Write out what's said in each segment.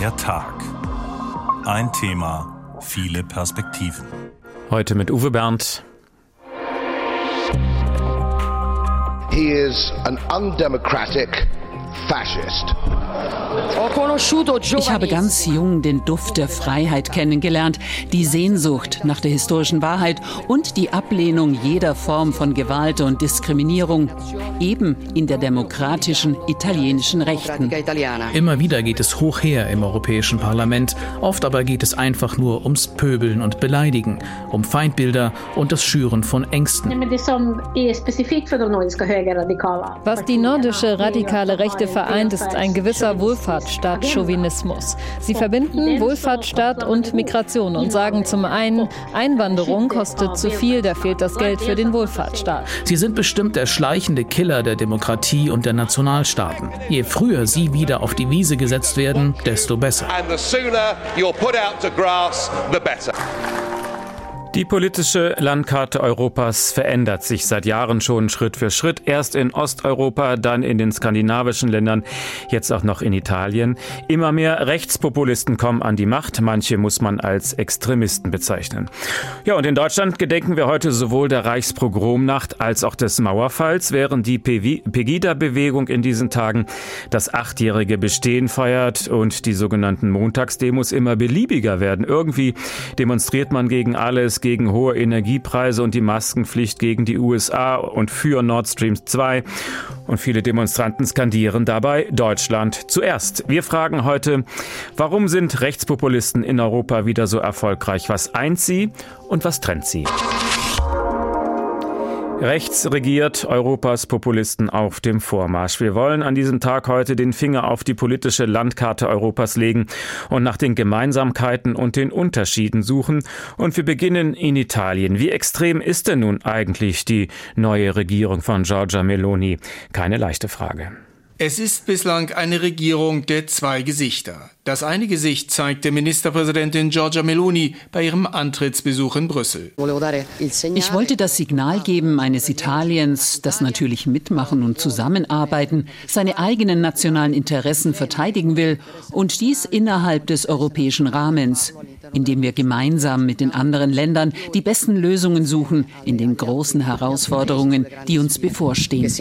Der Tag. Ein Thema, viele Perspektiven. Heute mit Uwe Berndt. He is an undemocratic. Ich habe ganz jung den Duft der Freiheit kennengelernt, die Sehnsucht nach der historischen Wahrheit und die Ablehnung jeder Form von Gewalt und Diskriminierung, eben in der demokratischen italienischen Rechten. Immer wieder geht es hoch her im Europäischen Parlament, oft aber geht es einfach nur ums Pöbeln und Beleidigen, um Feindbilder und das Schüren von Ängsten. Was die nordische radikale Rechte vereint, ist ein gewisser Wohlfahrtsstaat-Chauvinismus. Sie verbinden Wohlfahrtsstaat und Migration und sagen zum einen, Einwanderung kostet zu viel, da fehlt das Geld für den Wohlfahrtsstaat. Sie sind bestimmt der schleichende Killer der Demokratie und der Nationalstaaten. Je früher sie wieder auf die Wiese gesetzt werden, desto besser. Die politische Landkarte Europas verändert sich seit Jahren schon Schritt für Schritt. Erst in Osteuropa, dann in den skandinavischen Ländern, jetzt auch noch in Italien. Immer mehr Rechtspopulisten kommen an die Macht. Manche muss man als Extremisten bezeichnen. Ja, und in Deutschland gedenken wir heute sowohl der Reichspogromnacht als auch des Mauerfalls, während die Pegida-Bewegung in diesen Tagen das achtjährige Bestehen feiert und die sogenannten Montagsdemos immer beliebiger werden. Irgendwie demonstriert man gegen alles, gegen hohe Energiepreise und die Maskenpflicht gegen die USA und für Nord Stream 2. Und viele Demonstranten skandieren dabei Deutschland zuerst. Wir fragen heute, warum sind Rechtspopulisten in Europa wieder so erfolgreich? Was eint sie und was trennt sie? Rechts regiert Europas Populisten auf dem Vormarsch. Wir wollen an diesem Tag heute den Finger auf die politische Landkarte Europas legen und nach den Gemeinsamkeiten und den Unterschieden suchen. Und wir beginnen in Italien. Wie extrem ist denn nun eigentlich die neue Regierung von Giorgia Meloni? Keine leichte Frage. Es ist bislang eine Regierung der zwei Gesichter. Das eine Gesicht zeigte Ministerpräsidentin Giorgia Meloni bei ihrem Antrittsbesuch in Brüssel. Ich wollte das Signal geben eines Italiens, das natürlich mitmachen und zusammenarbeiten, seine eigenen nationalen Interessen verteidigen will und dies innerhalb des europäischen Rahmens, indem wir gemeinsam mit den anderen Ländern die besten Lösungen suchen in den großen Herausforderungen, die uns bevorstehen.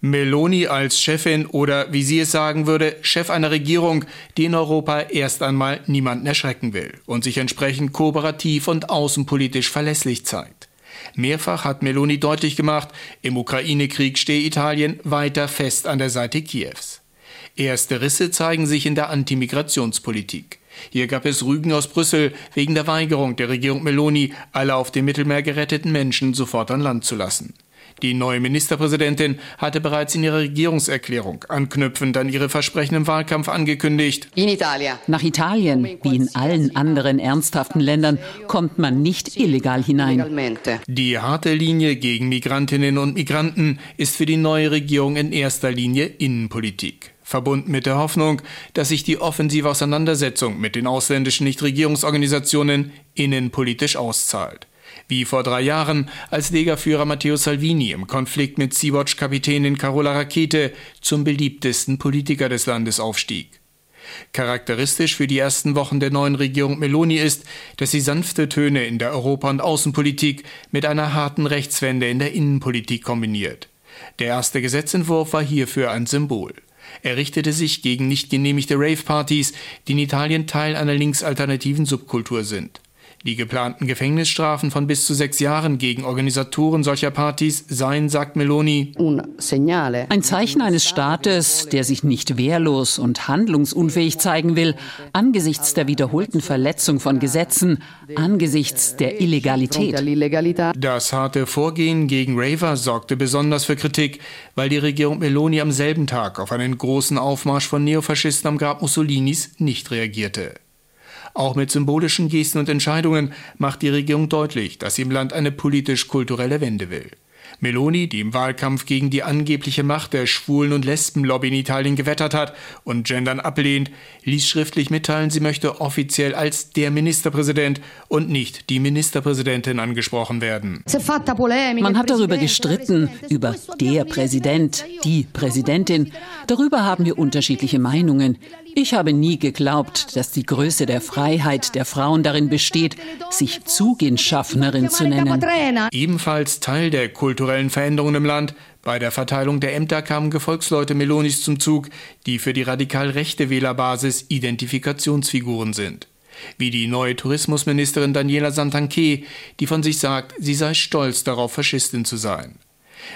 Meloni als Chefin oder wie sie es sagen würde, Chef einer Regierung, die in Europa erst einmal niemanden erschrecken will und sich entsprechend kooperativ und außenpolitisch verlässlich zeigt. Mehrfach hat Meloni deutlich gemacht, im Ukraine-Krieg stehe Italien weiter fest an der Seite Kiews. Erste Risse zeigen sich in der Antimigrationspolitik. Hier gab es Rügen aus Brüssel wegen der Weigerung der Regierung Meloni, alle auf dem Mittelmeer geretteten Menschen sofort an Land zu lassen. Die neue Ministerpräsidentin hatte bereits in ihrer Regierungserklärung anknüpfend an ihre Versprechen im Wahlkampf angekündigt. In Italia. Nach Italien, wie in allen anderen ernsthaften Ländern, kommt man nicht illegal hinein. Die harte Linie gegen Migrantinnen und Migranten ist für die neue Regierung in erster Linie Innenpolitik verbunden mit der Hoffnung, dass sich die offensive Auseinandersetzung mit den ausländischen Nichtregierungsorganisationen innenpolitisch auszahlt. Wie vor drei Jahren, als Legerführer Matteo Salvini im Konflikt mit Sea-Watch-Kapitänin Carola Rakete zum beliebtesten Politiker des Landes aufstieg. Charakteristisch für die ersten Wochen der neuen Regierung Meloni ist, dass sie sanfte Töne in der Europa- und Außenpolitik mit einer harten Rechtswende in der Innenpolitik kombiniert. Der erste Gesetzentwurf war hierfür ein Symbol. Er richtete sich gegen nicht genehmigte Rave-Partys, die in Italien Teil einer linksalternativen Subkultur sind. Die geplanten Gefängnisstrafen von bis zu sechs Jahren gegen Organisatoren solcher Partys seien, sagt Meloni, ein Zeichen eines Staates, der sich nicht wehrlos und handlungsunfähig zeigen will, angesichts der wiederholten Verletzung von Gesetzen, angesichts der Illegalität. Das harte Vorgehen gegen Raver sorgte besonders für Kritik, weil die Regierung Meloni am selben Tag auf einen großen Aufmarsch von Neofaschisten am Grab Mussolinis nicht reagierte. Auch mit symbolischen Gesten und Entscheidungen macht die Regierung deutlich, dass sie im Land eine politisch-kulturelle Wende will. Meloni, die im Wahlkampf gegen die angebliche Macht der Schwulen- und Lesbenlobby in Italien gewettert hat und Gendern ablehnt, ließ schriftlich mitteilen, sie möchte offiziell als der Ministerpräsident und nicht die Ministerpräsidentin angesprochen werden. Man hat darüber gestritten, über der Präsident, die Präsidentin. Darüber haben wir unterschiedliche Meinungen. Ich habe nie geglaubt, dass die Größe der Freiheit der Frauen darin besteht, sich Zuginschaffnerin zu nennen. Ebenfalls Teil der kulturellen Veränderungen im Land. Bei der Verteilung der Ämter kamen Gefolgsleute Melonis zum Zug, die für die radikal rechte Wählerbasis Identifikationsfiguren sind. Wie die neue Tourismusministerin Daniela Santanché, die von sich sagt, sie sei stolz darauf, Faschistin zu sein.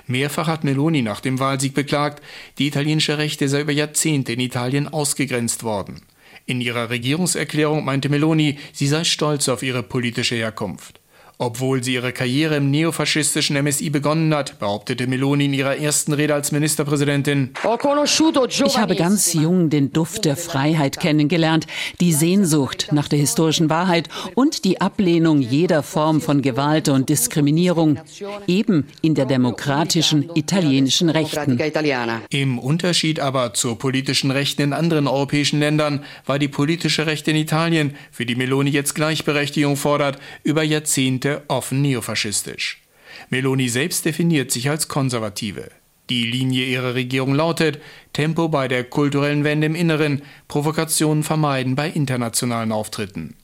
Mehrfach hat Meloni nach dem Wahlsieg beklagt, die italienische Rechte sei über Jahrzehnte in Italien ausgegrenzt worden. In ihrer Regierungserklärung meinte Meloni, sie sei stolz auf ihre politische Herkunft. Obwohl sie ihre Karriere im neofaschistischen MSI begonnen hat, behauptete Meloni in ihrer ersten Rede als Ministerpräsidentin. Ich habe ganz jung den Duft der Freiheit kennengelernt, die Sehnsucht nach der historischen Wahrheit und die Ablehnung jeder Form von Gewalt und Diskriminierung, eben in der demokratischen italienischen Rechten. Im Unterschied aber zur politischen Rechten in anderen europäischen Ländern war die politische Rechte in Italien, für die Meloni jetzt Gleichberechtigung fordert, über Jahrzehnte offen neofaschistisch. Meloni selbst definiert sich als Konservative. Die Linie ihrer Regierung lautet Tempo bei der kulturellen Wende im Inneren, Provokationen vermeiden bei internationalen Auftritten.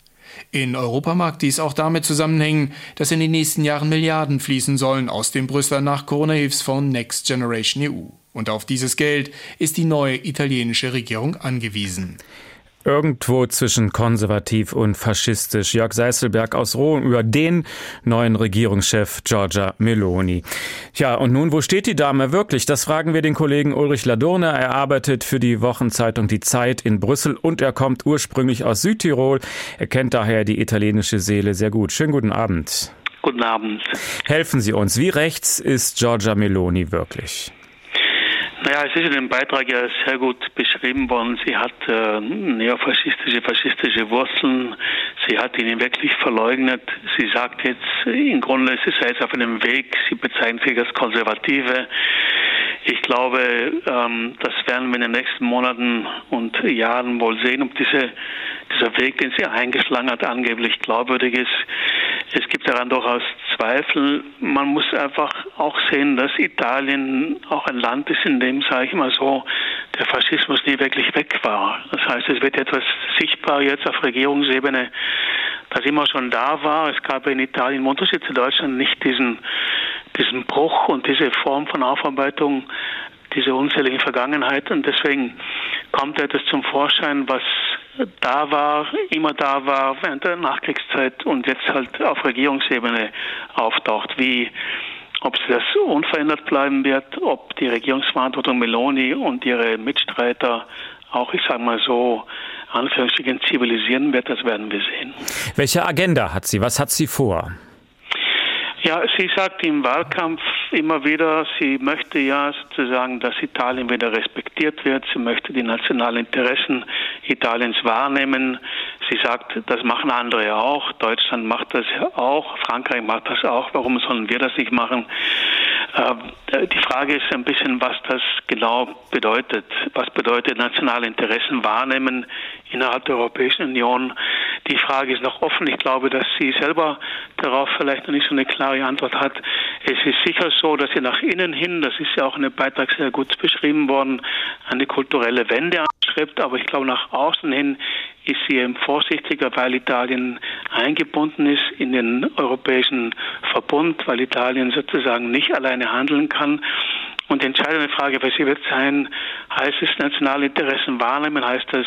In Europa mag dies auch damit zusammenhängen, dass in den nächsten Jahren Milliarden fließen sollen aus dem Brüsseler Nach-Corona-Hilfsfonds Next Generation EU. Und auf dieses Geld ist die neue italienische Regierung angewiesen. Irgendwo zwischen konservativ und faschistisch. Jörg Seißelberg aus Rom über den neuen Regierungschef Giorgia Meloni. Ja, und nun, wo steht die Dame wirklich? Das fragen wir den Kollegen Ulrich Ladurne. Er arbeitet für die Wochenzeitung Die Zeit in Brüssel und er kommt ursprünglich aus Südtirol. Er kennt daher die italienische Seele sehr gut. Schönen guten Abend. Guten Abend. Helfen Sie uns. Wie rechts ist Giorgia Meloni wirklich? Naja, es ist in dem Beitrag ja sehr gut beschrieben worden. Sie hat äh, neofaschistische, faschistische Wurzeln. Sie hat ihn wirklich verleugnet. Sie sagt jetzt, im Grunde ist sie jetzt auf einem Weg. Sie bezeichnet sich als Konservative. Ich glaube, ähm, das werden wir in den nächsten Monaten und Jahren wohl sehen, ob diese, dieser Weg, den sie eingeschlagen hat, angeblich glaubwürdig ist. Gibt daran durchaus Zweifel. Man muss einfach auch sehen, dass Italien auch ein Land ist, in dem, sage ich mal so, der Faschismus nie wirklich weg war. Das heißt, es wird etwas sichtbar jetzt auf Regierungsebene, das immer schon da war. Es gab in Italien im Unterschied zu Deutschland nicht diesen, diesen Bruch und diese Form von Aufarbeitung, diese unzählige Vergangenheit. Und deswegen kommt etwas zum Vorschein, was da war, immer da war während der Nachkriegszeit und jetzt halt auf Regierungsebene auftaucht, wie ob das unverändert bleiben wird, ob die Regierungsverantwortung Meloni und ihre Mitstreiter auch, ich sage mal so, Anführungsstrichen zivilisieren wird, das werden wir sehen. Welche Agenda hat sie? Was hat sie vor? Ja, sie sagt im Wahlkampf immer wieder, sie möchte ja sozusagen, dass Italien wieder respektiert wird. Sie möchte die nationalen Interessen Italiens wahrnehmen. Sie sagt, das machen andere auch. Deutschland macht das ja auch. Frankreich macht das auch. Warum sollen wir das nicht machen? Äh, die Frage ist ein bisschen, was das genau bedeutet. Was bedeutet nationale Interessen wahrnehmen innerhalb der Europäischen Union? Die Frage ist noch offen. Ich glaube, dass sie selber darauf vielleicht noch nicht so eine klare Antwort hat. Es ist sicher so, dass sie nach innen hin, das ist ja auch in dem Beitrag sehr gut beschrieben worden, eine kulturelle Wende anstrebt. Aber ich glaube, nach außen hin ist sie eben vorsichtiger, weil Italien eingebunden ist in den europäischen Verbund, weil Italien sozusagen nicht alleine handeln kann. Und die entscheidende Frage für sie wird sein, heißt es nationale Interessen wahrnehmen, heißt das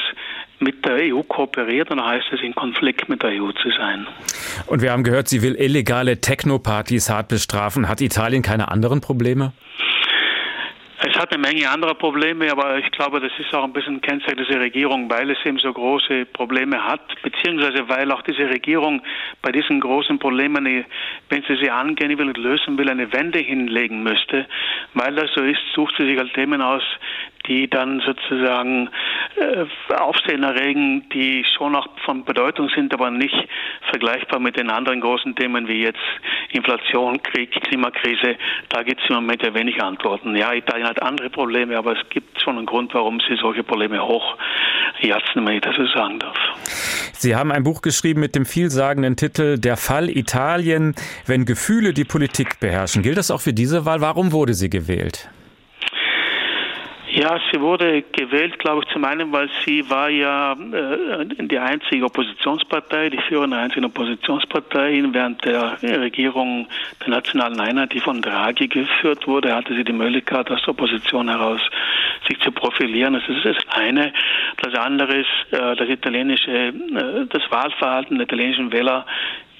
mit der EU kooperiert oder heißt es in Konflikt mit der EU zu sein? Und wir haben gehört, sie will illegale Techno-Partys hart bestrafen. Hat Italien keine anderen Probleme? Es hat eine Menge anderer Probleme, aber ich glaube, das ist auch ein bisschen Kennzeichen dieser Regierung, weil es eben so große Probleme hat, beziehungsweise weil auch diese Regierung bei diesen großen Problemen, wenn sie sie angehen will und lösen will, eine Wende hinlegen müsste. Weil das so ist, sucht sie sich halt Themen aus, die dann sozusagen äh, Aufsehen erregen, die schon auch von Bedeutung sind, aber nicht vergleichbar mit den anderen großen Themen wie jetzt Inflation, Krieg, Klimakrise. Da gibt es im Moment ja wenig Antworten. Ja, Italien hat andere Probleme, aber es gibt schon einen Grund, warum sie solche Probleme hochjatzen, wenn ich das so sagen darf. Sie haben ein Buch geschrieben mit dem vielsagenden Titel Der Fall Italien, wenn Gefühle die Politik beherrschen. Gilt das auch für diese Wahl? Warum wurde sie gewählt? Ja, sie wurde gewählt, glaube ich, zum einen, weil sie war ja äh, die einzige Oppositionspartei, die führende einzige Oppositionspartei. Während der Regierung der Nationalen Einheit, die von Draghi geführt wurde, hatte sie die Möglichkeit, aus der Opposition heraus sich zu profilieren. Das ist das eine. Das andere ist, äh, das italienische, äh, das Wahlverhalten der italienischen Wähler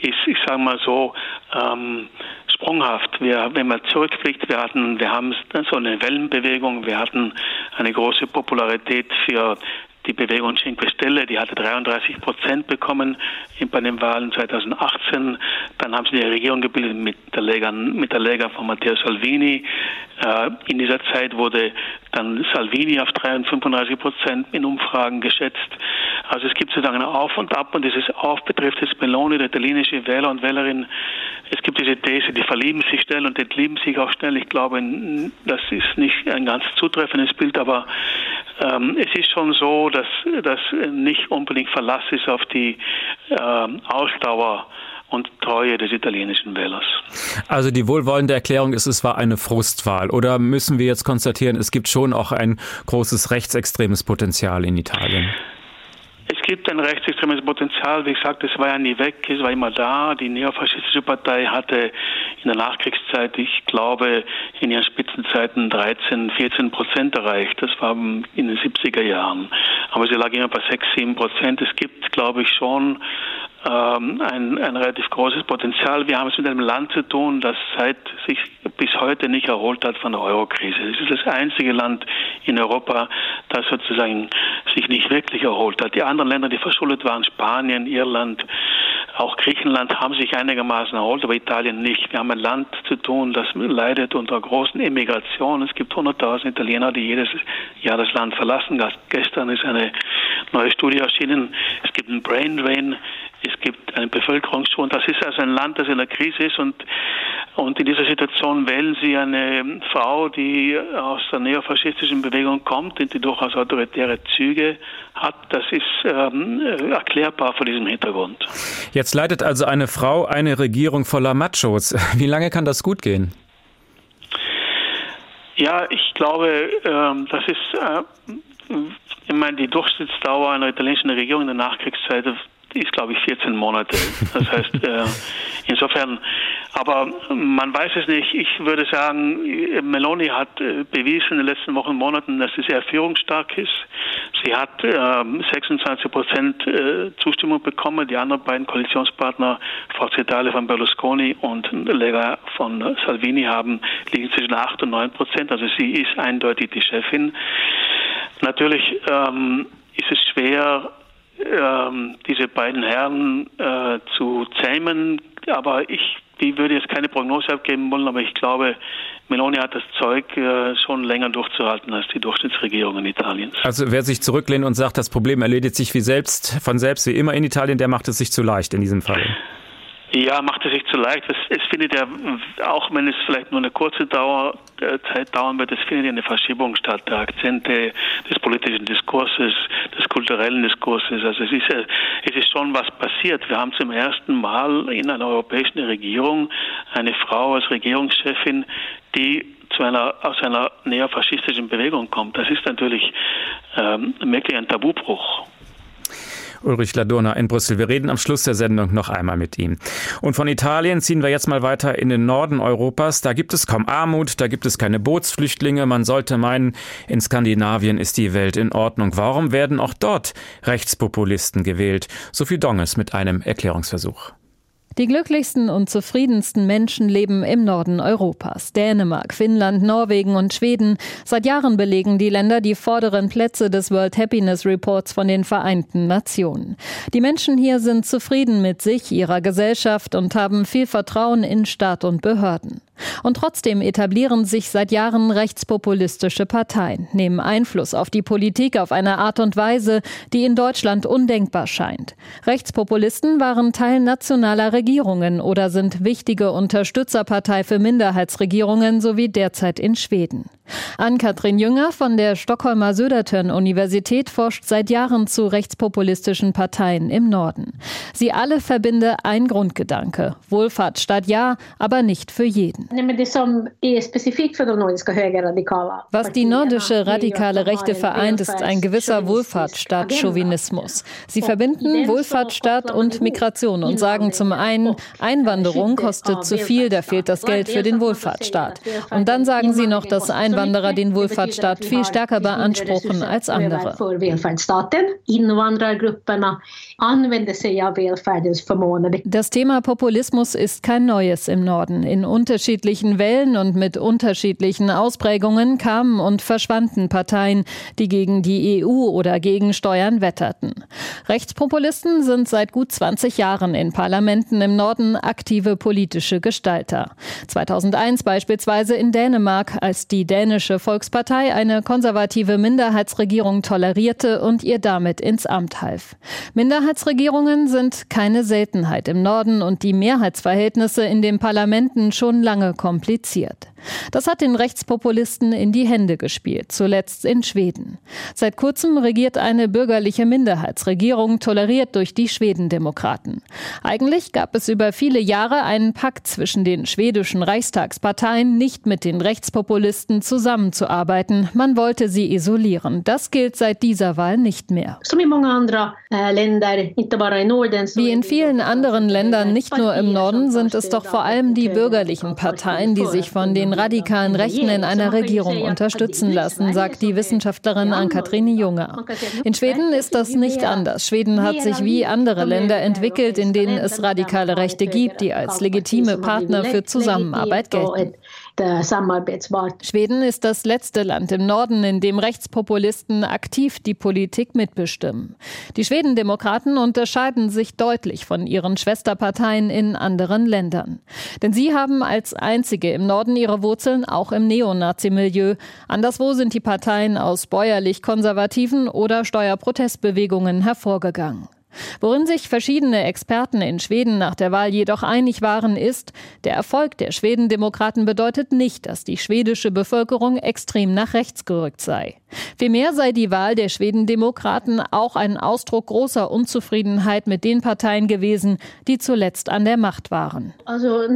ist, ich sage mal so, ähm, sprunghaft. Wir, wenn man zurückblickt, wir hatten, wir haben so eine Wellenbewegung, wir hatten eine große Popularität für die Bewegung Cinque Stelle, die hatte 33 Prozent bekommen bei den Wahlen 2018. Dann haben sie die Regierung gebildet mit der Lega, mit der Lega von Matteo Salvini. Äh, in dieser Zeit wurde dann Salvini auf 35 Prozent in Umfragen geschätzt. Also es gibt sozusagen ein Auf und Ab und dieses Auf betrifft jetzt Meloni, der italienische Wähler und Wählerin. Es gibt diese These, die verlieben sich schnell und entlieben sich auch schnell. Ich glaube, das ist nicht ein ganz zutreffendes Bild, aber ähm, es ist schon so, dass das nicht unbedingt Verlass ist auf die ähm, Ausdauer und Treue des italienischen Wählers. Also die wohlwollende Erklärung ist, es war eine Frustwahl. Oder müssen wir jetzt konstatieren, es gibt schon auch ein großes rechtsextremes Potenzial in Italien? Es gibt ein rechtsextremes Potenzial. Wie gesagt, es war ja nie weg, es war immer da. Die neofaschistische Partei hatte in der Nachkriegszeit, ich glaube, in ihren Spitzenzeiten 13, 14 Prozent erreicht. Das war in den 70er Jahren. Aber sie lag immer bei 6, 7 Prozent. Es gibt, glaube ich, schon ähm, ein, ein relativ großes Potenzial. Wir haben es mit einem Land zu tun, das seit sich bis heute nicht erholt hat von der Eurokrise. Es ist das einzige Land in Europa, das sozusagen sich nicht wirklich erholt hat. Die anderen Länder, die verschuldet waren, Spanien, Irland, auch Griechenland, haben sich einigermaßen erholt, aber Italien nicht. Wir haben ein Land zu tun, das leidet unter großen Emigration. Es gibt 100.000 Italiener, die jedes Jahr das Land verlassen. Gestern ist eine neue Studie erschienen. Es gibt einen Brain Drain es gibt einen Bevölkerungsschwund. Das ist also ein Land, das in der Krise ist und, und in dieser Situation wählen Sie eine Frau, die aus der neofaschistischen Bewegung kommt und die durchaus autoritäre Züge hat. Das ist ähm, erklärbar vor diesem Hintergrund. Jetzt leitet also eine Frau eine Regierung voller Machos. Wie lange kann das gut gehen? Ja, ich glaube, ähm, das ist, äh, ich meine, die Durchschnittsdauer einer italienischen Regierung in der Nachkriegszeit die ist, glaube ich, 14 Monate. Das heißt, äh, insofern, aber man weiß es nicht. Ich würde sagen, Meloni hat äh, bewiesen in den letzten Wochen und Monaten, dass sie sehr führungsstark ist. Sie hat äh, 26 Prozent Zustimmung bekommen. Die anderen beiden Koalitionspartner, Forza Italia von Berlusconi und Lega von Salvini, haben liegen zwischen 8 und 9 Prozent. Also sie ist eindeutig die Chefin. Natürlich ähm, ist es schwer, ähm, diese beiden Herren äh, zu zähmen. Aber ich die würde jetzt keine Prognose abgeben wollen, aber ich glaube, Meloni hat das Zeug, äh, schon länger durchzuhalten als die Durchschnittsregierung in Italien. Also wer sich zurücklehnt und sagt, das Problem erledigt sich wie selbst, von selbst wie immer in Italien, der macht es sich zu leicht in diesem Fall. Ja, macht es sich zu leicht. Es, es, findet ja, auch wenn es vielleicht nur eine kurze Dauer, äh, Zeit dauern wird, es findet ja eine Verschiebung statt der Akzente des politischen Diskurses, des kulturellen Diskurses. Also es ist ja, es ist schon was passiert. Wir haben zum ersten Mal in einer europäischen Regierung eine Frau als Regierungschefin, die zu einer, aus einer neofaschistischen Bewegung kommt. Das ist natürlich ähm, wirklich ein Tabubruch. Ulrich Ladurna in Brüssel. Wir reden am Schluss der Sendung noch einmal mit ihm. Und von Italien ziehen wir jetzt mal weiter in den Norden Europas. Da gibt es kaum Armut, da gibt es keine Bootsflüchtlinge. Man sollte meinen, in Skandinavien ist die Welt in Ordnung. Warum werden auch dort Rechtspopulisten gewählt? Sophie Donges mit einem Erklärungsversuch. Die glücklichsten und zufriedensten Menschen leben im Norden Europas. Dänemark, Finnland, Norwegen und Schweden. Seit Jahren belegen die Länder die vorderen Plätze des World Happiness Reports von den Vereinten Nationen. Die Menschen hier sind zufrieden mit sich, ihrer Gesellschaft und haben viel Vertrauen in Staat und Behörden. Und trotzdem etablieren sich seit Jahren rechtspopulistische Parteien, nehmen Einfluss auf die Politik auf eine Art und Weise, die in Deutschland undenkbar scheint. Rechtspopulisten waren Teil nationaler Regierungen oder sind wichtige Unterstützerpartei für Minderheitsregierungen sowie derzeit in Schweden. Ann-Kathrin Jünger von der Stockholmer Södertörn-Universität forscht seit Jahren zu rechtspopulistischen Parteien im Norden. Sie alle verbinde ein Grundgedanke. Wohlfahrtsstaat ja, aber nicht für jeden. Was die nordische radikale Rechte vereint, ist ein gewisser Wohlfahrtsstaat-Chauvinismus. Sie verbinden Wohlfahrtsstaat und Migration und sagen zum einen, Einwanderung kostet zu viel, da. fehlt das Geld für den Wohlfahrtsstaat. Und dann sagen sie noch, dass Einwanderer den Wohlfahrtsstaat viel stärker beanspruchen als andere. Das Thema Populismus ist kein neues im Norden. In unterschiedlichen Wellen und mit unterschiedlichen Ausprägungen kamen und verschwanden Parteien, die gegen die EU oder gegen Steuern wetterten. Rechtspopulisten sind seit gut 20 Jahren in Parlamenten im Norden aktive politische Gestalter. 2001 beispielsweise in Dänemark, als die dänische Volkspartei eine konservative Minderheitsregierung tolerierte und ihr damit ins Amt half. Minderheitsregierungen sind keine Seltenheit im Norden und die Mehrheitsverhältnisse in den Parlamenten schon lange kompliziert. Das hat den Rechtspopulisten in die Hände gespielt, zuletzt in Schweden. Seit kurzem regiert eine bürgerliche Minderheitsregierung, toleriert durch die Schwedendemokraten. Eigentlich gab es über viele Jahre einen Pakt zwischen den schwedischen Reichstagsparteien, nicht mit den Rechtspopulisten zusammenzuarbeiten. Man wollte sie isolieren. Das gilt seit dieser Wahl nicht mehr. Wie in vielen anderen Ländern, nicht nur im Norden, sind es doch vor allem die bürgerlichen Parteien, die sich von den radikalen Rechten in einer Regierung unterstützen lassen, sagt die Wissenschaftlerin Ann-Kathrin Junger. In Schweden ist das nicht anders. Schweden hat sich wie andere Länder entwickelt, in denen es radikale Rechte gibt, die als legitime Partner für Zusammenarbeit gelten. Schweden ist das letzte Land im Norden, in dem Rechtspopulisten aktiv die Politik mitbestimmen. Die Schwedendemokraten unterscheiden sich deutlich von ihren Schwesterparteien in anderen Ländern. Denn sie haben als einzige im Norden ihre Wurzeln auch im Neonazi-Milieu. Anderswo sind die Parteien aus bäuerlich-konservativen oder Steuerprotestbewegungen hervorgegangen. Worin sich verschiedene Experten in Schweden nach der Wahl jedoch einig waren, ist, der Erfolg der Schwedendemokraten bedeutet nicht, dass die schwedische Bevölkerung extrem nach rechts gerückt sei. Vielmehr sei die Wahl der Schwedendemokraten auch ein Ausdruck großer Unzufriedenheit mit den Parteien gewesen, die zuletzt an der Macht waren. Also,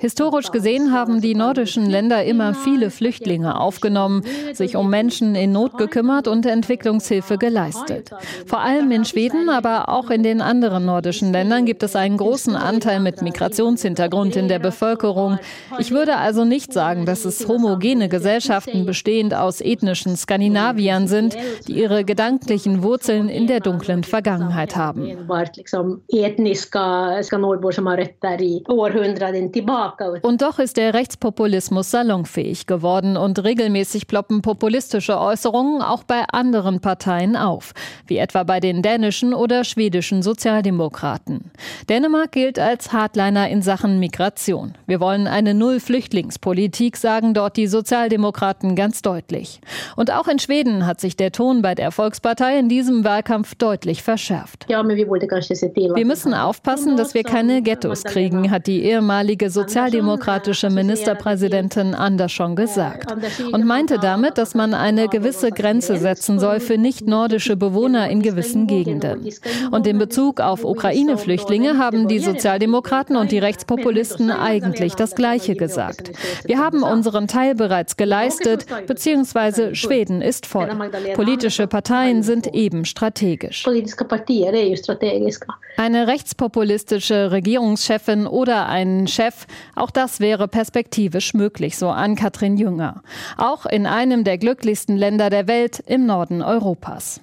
Historisch gesehen haben die nordischen Länder immer viele Flüchtlinge aufgenommen, sich um Menschen in Not gekümmert und Entwicklungshilfe geleistet. Vor allem in Schweden, aber auch in den anderen nordischen Ländern gibt es einen großen Anteil mit Migrationshintergrund in der Bevölkerung. Ich würde also nicht sagen, dass es homogene Gesellschaften bestehend aus ethnischen Skandinaviern sind, die ihre gedanklichen Wurzeln in der dunklen Vergangenheit haben. Und doch ist der Rechtspopulismus salonfähig geworden und regelmäßig ploppen populistische Äußerungen auch bei anderen Parteien auf, wie etwa bei den dänischen oder schwedischen Sozialdemokraten. Dänemark gilt als Hardliner in Sachen Migration. Wir wollen eine Null-Flüchtlingspolitik, sagen dort die Sozialdemokraten. Sozialdemokraten ganz deutlich. Und auch in Schweden hat sich der Ton bei der Volkspartei in diesem Wahlkampf deutlich verschärft. Wir müssen aufpassen, dass wir keine Ghettos kriegen, hat die ehemalige sozialdemokratische Ministerpräsidentin Andersson gesagt. Und meinte damit, dass man eine gewisse Grenze setzen soll für nicht-nordische Bewohner in gewissen Gegenden. Und in Bezug auf Ukraine-Flüchtlinge haben die Sozialdemokraten und die Rechtspopulisten eigentlich das Gleiche gesagt. Wir haben unseren Teil bereits geleistet, beziehungsweise Schweden ist voll. Politische Parteien sind eben strategisch. Eine rechtspopulistische Regierungschefin oder ein Chef, auch das wäre perspektivisch möglich, so an Katrin Jünger. Auch in einem der glücklichsten Länder der Welt im Norden Europas.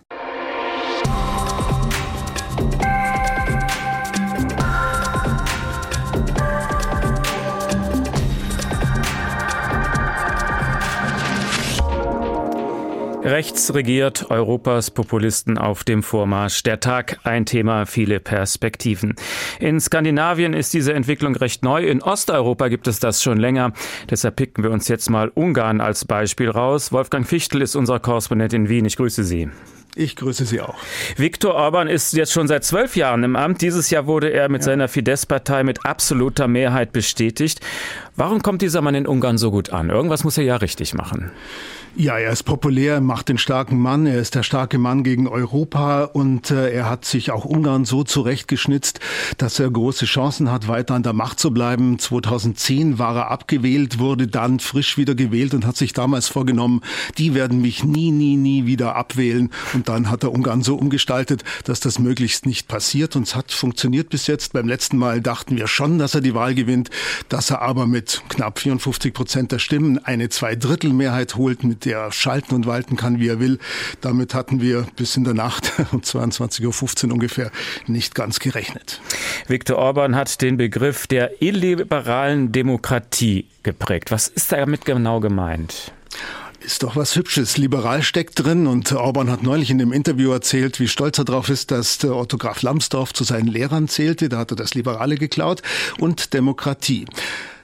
Rechts regiert Europas Populisten auf dem Vormarsch. Der Tag ein Thema, viele Perspektiven. In Skandinavien ist diese Entwicklung recht neu. In Osteuropa gibt es das schon länger. Deshalb picken wir uns jetzt mal Ungarn als Beispiel raus. Wolfgang Fichtel ist unser Korrespondent in Wien. Ich grüße Sie. Ich grüße Sie auch. Viktor Orban ist jetzt schon seit zwölf Jahren im Amt. Dieses Jahr wurde er mit ja. seiner Fidesz-Partei mit absoluter Mehrheit bestätigt. Warum kommt dieser Mann in Ungarn so gut an? Irgendwas muss er ja richtig machen. Ja, er ist populär, macht den starken Mann, er ist der starke Mann gegen Europa und äh, er hat sich auch Ungarn so zurechtgeschnitzt, dass er große Chancen hat, weiter an der Macht zu bleiben. 2010 war er abgewählt, wurde dann frisch wieder gewählt und hat sich damals vorgenommen, die werden mich nie, nie, nie wieder abwählen. Und dann hat er Ungarn so umgestaltet, dass das möglichst nicht passiert. Und es hat funktioniert bis jetzt. Beim letzten Mal dachten wir schon, dass er die Wahl gewinnt, dass er aber mit knapp 54 Prozent der Stimmen eine Zweidrittelmehrheit holt mit der schalten und walten kann, wie er will. Damit hatten wir bis in der Nacht um 22.15 Uhr ungefähr nicht ganz gerechnet. Viktor Orban hat den Begriff der illiberalen Demokratie geprägt. Was ist damit genau gemeint? Ist doch was Hübsches. Liberal steckt drin und Orban hat neulich in dem Interview erzählt, wie stolz er darauf ist, dass der Otto Graf Lambsdorff zu seinen Lehrern zählte. Da hat er das Liberale geklaut und Demokratie.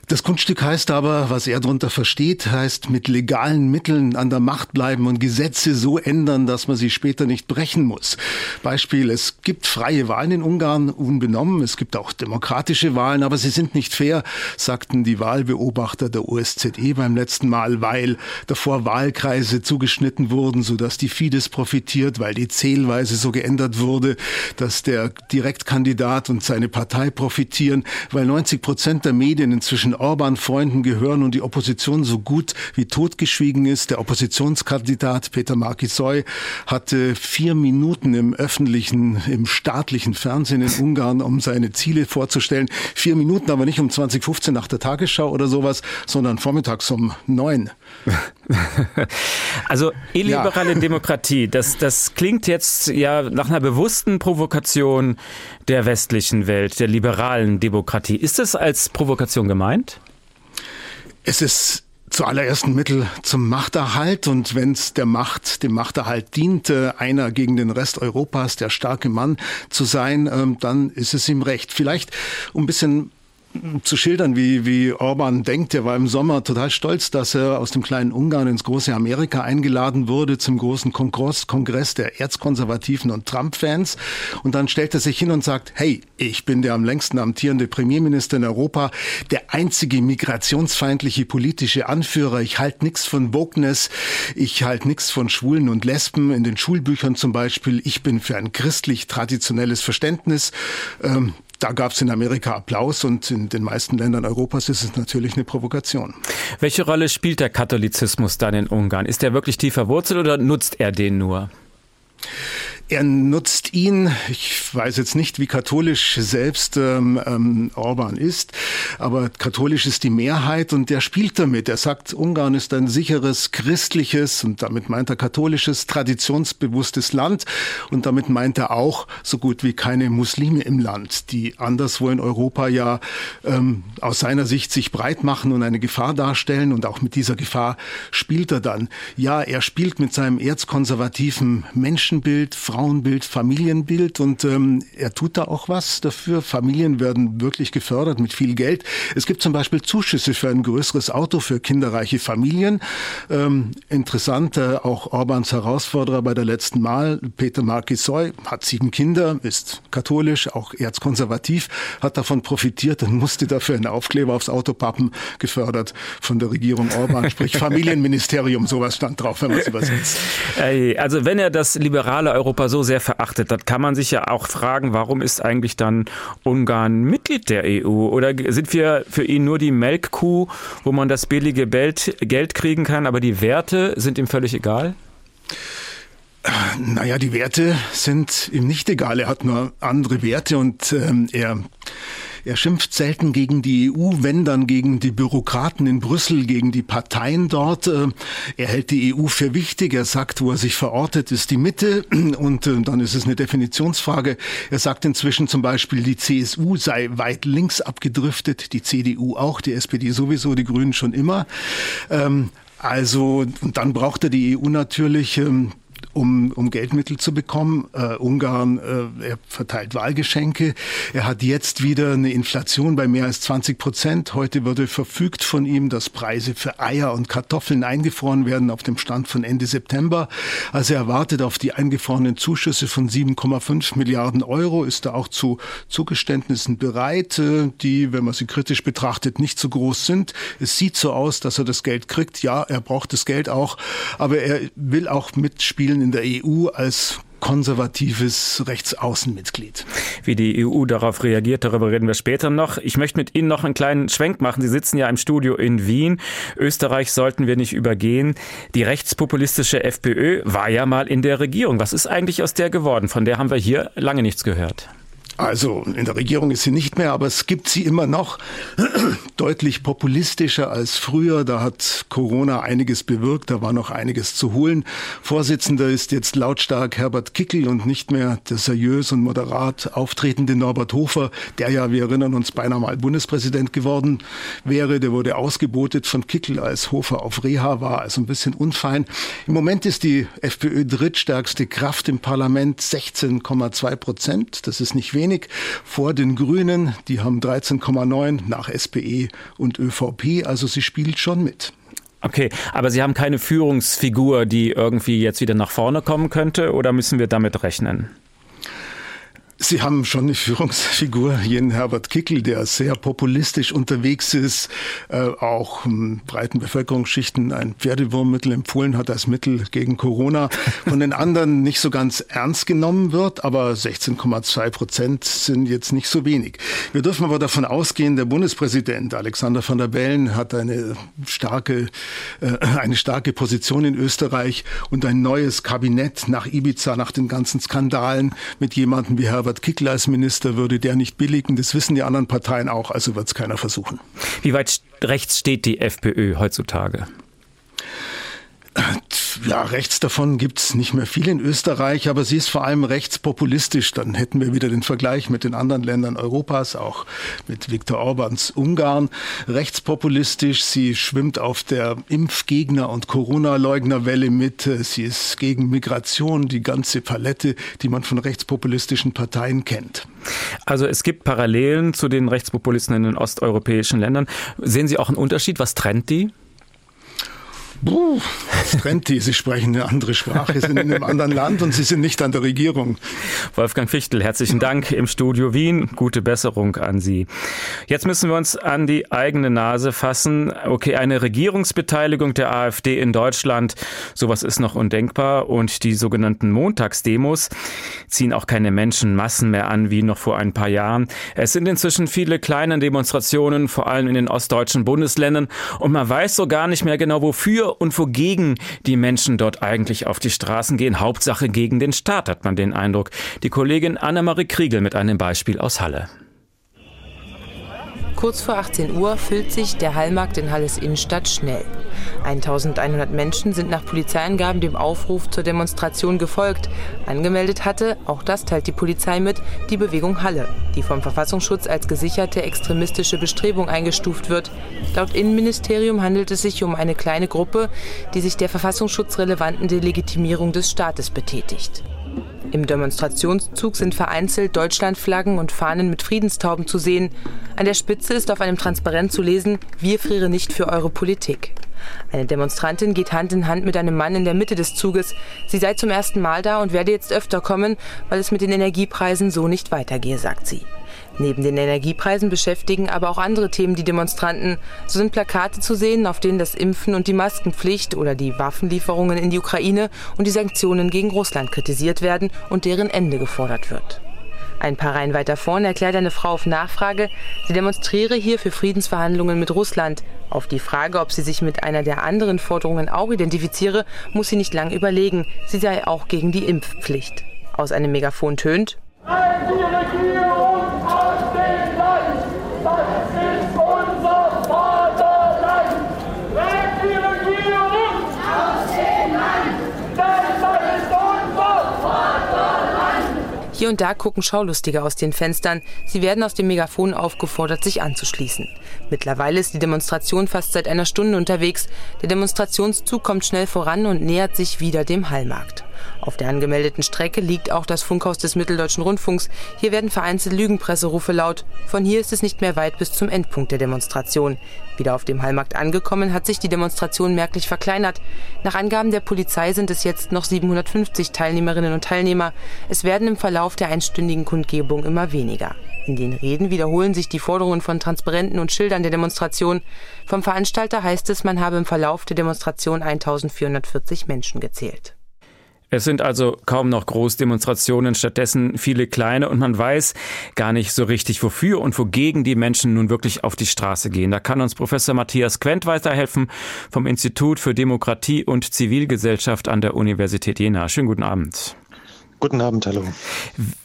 Das Kunststück heißt aber, was er darunter versteht, heißt mit legalen Mitteln an der Macht bleiben und Gesetze so ändern, dass man sie später nicht brechen muss. Beispiel, es gibt freie Wahlen in Ungarn, unbenommen. Es gibt auch demokratische Wahlen, aber sie sind nicht fair, sagten die Wahlbeobachter der OSZE beim letzten Mal, weil davor Wahlkreise zugeschnitten wurden, sodass die Fidesz profitiert, weil die Zählweise so geändert wurde, dass der Direktkandidat und seine Partei profitieren, weil 90 Prozent der Medien inzwischen Orban-Freunden gehören und die Opposition so gut wie totgeschwiegen ist. Der Oppositionskandidat Peter Markisoy hatte vier Minuten im öffentlichen, im staatlichen Fernsehen in Ungarn, um seine Ziele vorzustellen. Vier Minuten, aber nicht um 2015 nach der Tagesschau oder sowas, sondern vormittags um neun. Also illiberale ja. Demokratie, das, das klingt jetzt ja nach einer bewussten Provokation der westlichen Welt, der liberalen Demokratie. Ist das als Provokation gemeint? Es ist zuallererst ein Mittel zum Machterhalt und wenn es der Macht, dem Machterhalt dient, einer gegen den Rest Europas der starke Mann zu sein, ähm, dann ist es ihm recht. Vielleicht um ein bisschen zu schildern, wie, wie Orban denkt. Er war im Sommer total stolz, dass er aus dem kleinen Ungarn ins große Amerika eingeladen wurde zum großen Kongress, Kongress der Erzkonservativen und Trump-Fans. Und dann stellt er sich hin und sagt, hey, ich bin der am längsten amtierende Premierminister in Europa, der einzige migrationsfeindliche politische Anführer. Ich halte nichts von Wokeness, ich halte nichts von Schwulen und Lesben in den Schulbüchern zum Beispiel. Ich bin für ein christlich traditionelles Verständnis. Ähm, da gab es in Amerika Applaus und in den meisten Ländern Europas ist es natürlich eine Provokation. Welche Rolle spielt der Katholizismus dann in Ungarn? Ist er wirklich tiefer Wurzel oder nutzt er den nur? Er nutzt ihn, ich weiß jetzt nicht, wie katholisch selbst ähm, ähm, Orban ist, aber katholisch ist die Mehrheit und der spielt damit. Er sagt, Ungarn ist ein sicheres, christliches und damit meint er katholisches, traditionsbewusstes Land und damit meint er auch so gut wie keine Muslime im Land, die anderswo in Europa ja ähm, aus seiner Sicht sich breit machen und eine Gefahr darstellen und auch mit dieser Gefahr spielt er dann. Ja, er spielt mit seinem erzkonservativen Menschenbild, Frauenbild, Familienbild und ähm, er tut da auch was dafür. Familien werden wirklich gefördert mit viel Geld. Es gibt zum Beispiel Zuschüsse für ein größeres Auto für kinderreiche Familien. Ähm, interessant, äh, auch Orbans Herausforderer bei der letzten Mal, Peter Markisoy, hat sieben Kinder, ist katholisch, auch erzkonservativ, hat davon profitiert und musste dafür einen Aufkleber aufs Auto pappen, gefördert von der Regierung Orban, sprich Familienministerium, sowas stand drauf, wenn man es übersetzt. Also wenn er das liberale Europa so sehr verachtet. Das kann man sich ja auch fragen, warum ist eigentlich dann Ungarn Mitglied der EU? Oder sind wir für ihn nur die Melkkuh, wo man das billige Geld kriegen kann, aber die Werte sind ihm völlig egal? Naja, die Werte sind ihm nicht egal. Er hat nur andere Werte und ähm, er er schimpft selten gegen die EU, wenn dann gegen die Bürokraten in Brüssel, gegen die Parteien dort. Äh, er hält die EU für wichtig. Er sagt, wo er sich verortet, ist die Mitte. Und äh, dann ist es eine Definitionsfrage. Er sagt inzwischen zum Beispiel, die CSU sei weit links abgedriftet, die CDU auch, die SPD sowieso, die Grünen schon immer. Ähm, Also, und dann brauchte die EU natürlich ähm, um, um Geldmittel zu bekommen. Äh, Ungarn äh, er verteilt Wahlgeschenke. Er hat jetzt wieder eine Inflation bei mehr als 20 Prozent. Heute wurde verfügt von ihm, dass Preise für Eier und Kartoffeln eingefroren werden auf dem Stand von Ende September. Also er wartet auf die eingefrorenen Zuschüsse von 7,5 Milliarden Euro, ist da auch zu Zugeständnissen bereit, äh, die, wenn man sie kritisch betrachtet, nicht so groß sind. Es sieht so aus, dass er das Geld kriegt. Ja, er braucht das Geld auch, aber er will auch mitspielen in der EU als konservatives Rechtsaußenmitglied. Wie die EU darauf reagiert, darüber reden wir später noch. Ich möchte mit Ihnen noch einen kleinen Schwenk machen. Sie sitzen ja im Studio in Wien. Österreich sollten wir nicht übergehen. Die rechtspopulistische FPÖ war ja mal in der Regierung. Was ist eigentlich aus der geworden? Von der haben wir hier lange nichts gehört. Also in der Regierung ist sie nicht mehr, aber es gibt sie immer noch deutlich populistischer als früher. Da hat Corona einiges bewirkt, da war noch einiges zu holen. Vorsitzender ist jetzt lautstark Herbert Kickel und nicht mehr der seriös und moderat auftretende Norbert Hofer, der ja, wir erinnern uns, beinahe mal Bundespräsident geworden wäre. Der wurde ausgebotet von Kickel, als Hofer auf Reha war, also ein bisschen unfein. Im Moment ist die FPÖ drittstärkste Kraft im Parlament, 16,2 Prozent. Das ist nicht wenig wenig vor den Grünen. Die haben 13,9 nach SPE und ÖVP. Also sie spielt schon mit. Okay, aber Sie haben keine Führungsfigur, die irgendwie jetzt wieder nach vorne kommen könnte, oder müssen wir damit rechnen? Sie haben schon eine Führungsfigur, jenen Herbert Kickel, der sehr populistisch unterwegs ist, äh, auch um, breiten Bevölkerungsschichten ein Pferdewurmmittel empfohlen hat als Mittel gegen Corona, von den anderen nicht so ganz ernst genommen wird, aber 16,2 Prozent sind jetzt nicht so wenig. Wir dürfen aber davon ausgehen, der Bundespräsident Alexander van der Bellen hat eine starke, äh, eine starke Position in Österreich und ein neues Kabinett nach Ibiza, nach den ganzen Skandalen mit jemandem wie Herbert Herbert Kickl als Minister würde der nicht billigen. Das wissen die anderen Parteien auch, also wird es keiner versuchen. Wie weit rechts steht die FPÖ heutzutage? Ja, rechts davon gibt's nicht mehr viel in Österreich, aber sie ist vor allem rechtspopulistisch. Dann hätten wir wieder den Vergleich mit den anderen Ländern Europas, auch mit Viktor Orbans Ungarn. Rechtspopulistisch, sie schwimmt auf der Impfgegner- und Corona-Leugnerwelle mit. Sie ist gegen Migration, die ganze Palette, die man von rechtspopulistischen Parteien kennt. Also es gibt Parallelen zu den Rechtspopulisten in den osteuropäischen Ländern. Sehen Sie auch einen Unterschied? Was trennt die? Buh, die? Sie sprechen eine andere Sprache, sind in einem anderen Land und Sie sind nicht an der Regierung. Wolfgang Fichtel, herzlichen Dank im Studio Wien. Gute Besserung an Sie. Jetzt müssen wir uns an die eigene Nase fassen. Okay, eine Regierungsbeteiligung der AfD in Deutschland, sowas ist noch undenkbar. Und die sogenannten Montagsdemos ziehen auch keine Menschenmassen mehr an wie noch vor ein paar Jahren. Es sind inzwischen viele kleine Demonstrationen, vor allem in den ostdeutschen Bundesländern. Und man weiß so gar nicht mehr genau, wofür und wogegen die Menschen dort eigentlich auf die Straßen gehen. Hauptsache gegen den Staat, hat man den Eindruck. Die Kollegin Annemarie Kriegel mit einem Beispiel aus Halle. Kurz vor 18 Uhr füllt sich der Hallmarkt in Halles Innenstadt schnell. 1100 Menschen sind nach Polizeiangaben dem Aufruf zur Demonstration gefolgt. Angemeldet hatte, auch das teilt die Polizei mit, die Bewegung Halle, die vom Verfassungsschutz als gesicherte extremistische Bestrebung eingestuft wird. Laut Innenministerium handelt es sich um eine kleine Gruppe, die sich der verfassungsschutzrelevanten Delegitimierung des Staates betätigt. Im Demonstrationszug sind vereinzelt Deutschlandflaggen und Fahnen mit Friedenstauben zu sehen. An der Spitze ist auf einem Transparent zu lesen, wir frieren nicht für eure Politik. Eine Demonstrantin geht Hand in Hand mit einem Mann in der Mitte des Zuges. Sie sei zum ersten Mal da und werde jetzt öfter kommen, weil es mit den Energiepreisen so nicht weitergehe, sagt sie. Neben den Energiepreisen beschäftigen aber auch andere Themen die Demonstranten. So sind Plakate zu sehen, auf denen das Impfen und die Maskenpflicht oder die Waffenlieferungen in die Ukraine und die Sanktionen gegen Russland kritisiert werden und deren Ende gefordert wird. Ein paar Reihen weiter vorne erklärt eine Frau auf Nachfrage, sie demonstriere hier für Friedensverhandlungen mit Russland. Auf die Frage, ob sie sich mit einer der anderen Forderungen auch identifiziere, muss sie nicht lange überlegen. Sie sei auch gegen die Impfpflicht. Aus einem Megafon tönt. Hier und da gucken Schaulustige aus den Fenstern. Sie werden aus dem Megafon aufgefordert, sich anzuschließen. Mittlerweile ist die Demonstration fast seit einer Stunde unterwegs. Der Demonstrationszug kommt schnell voran und nähert sich wieder dem Hallmarkt. Auf der angemeldeten Strecke liegt auch das Funkhaus des Mitteldeutschen Rundfunks. Hier werden vereinzelt Lügenpresserufe laut. Von hier ist es nicht mehr weit bis zum Endpunkt der Demonstration. Wieder auf dem Hallmarkt angekommen, hat sich die Demonstration merklich verkleinert. Nach Angaben der Polizei sind es jetzt noch 750 Teilnehmerinnen und Teilnehmer. Es werden im Verlauf der einstündigen Kundgebung immer weniger. In den Reden wiederholen sich die Forderungen von Transparenten und Schildern der Demonstration. Vom Veranstalter heißt es, man habe im Verlauf der Demonstration 1440 Menschen gezählt. Es sind also kaum noch Großdemonstrationen, stattdessen viele kleine und man weiß gar nicht so richtig, wofür und wogegen die Menschen nun wirklich auf die Straße gehen. Da kann uns Professor Matthias Quent weiterhelfen vom Institut für Demokratie und Zivilgesellschaft an der Universität Jena. Schönen guten Abend. Guten Abend, hallo.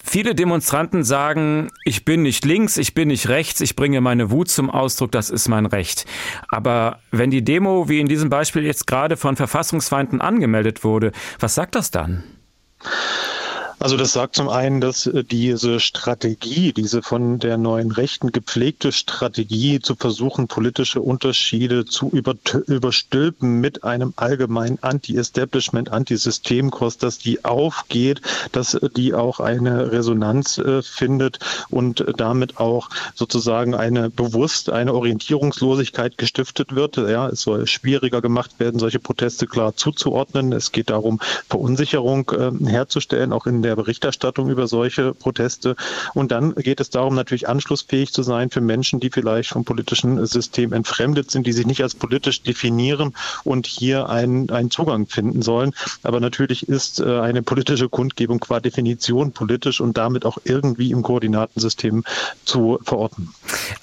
Viele Demonstranten sagen, ich bin nicht links, ich bin nicht rechts, ich bringe meine Wut zum Ausdruck, das ist mein Recht. Aber wenn die Demo, wie in diesem Beispiel jetzt gerade von Verfassungsfeinden angemeldet wurde, was sagt das dann? Also das sagt zum einen, dass äh, diese Strategie, diese von der neuen Rechten gepflegte Strategie zu versuchen, politische Unterschiede zu überstülpen mit einem allgemeinen Anti-Establishment, Anti-Systemkurs, dass die aufgeht, dass die auch eine Resonanz äh, findet und damit auch sozusagen eine bewusst eine Orientierungslosigkeit gestiftet wird. Ja, es soll schwieriger gemacht werden, solche Proteste klar zuzuordnen. Es geht darum, Verunsicherung äh, herzustellen, auch in der der Berichterstattung über solche Proteste. Und dann geht es darum, natürlich anschlussfähig zu sein für Menschen, die vielleicht vom politischen System entfremdet sind, die sich nicht als politisch definieren und hier einen, einen Zugang finden sollen. Aber natürlich ist äh, eine politische Kundgebung qua Definition politisch und damit auch irgendwie im Koordinatensystem zu verorten.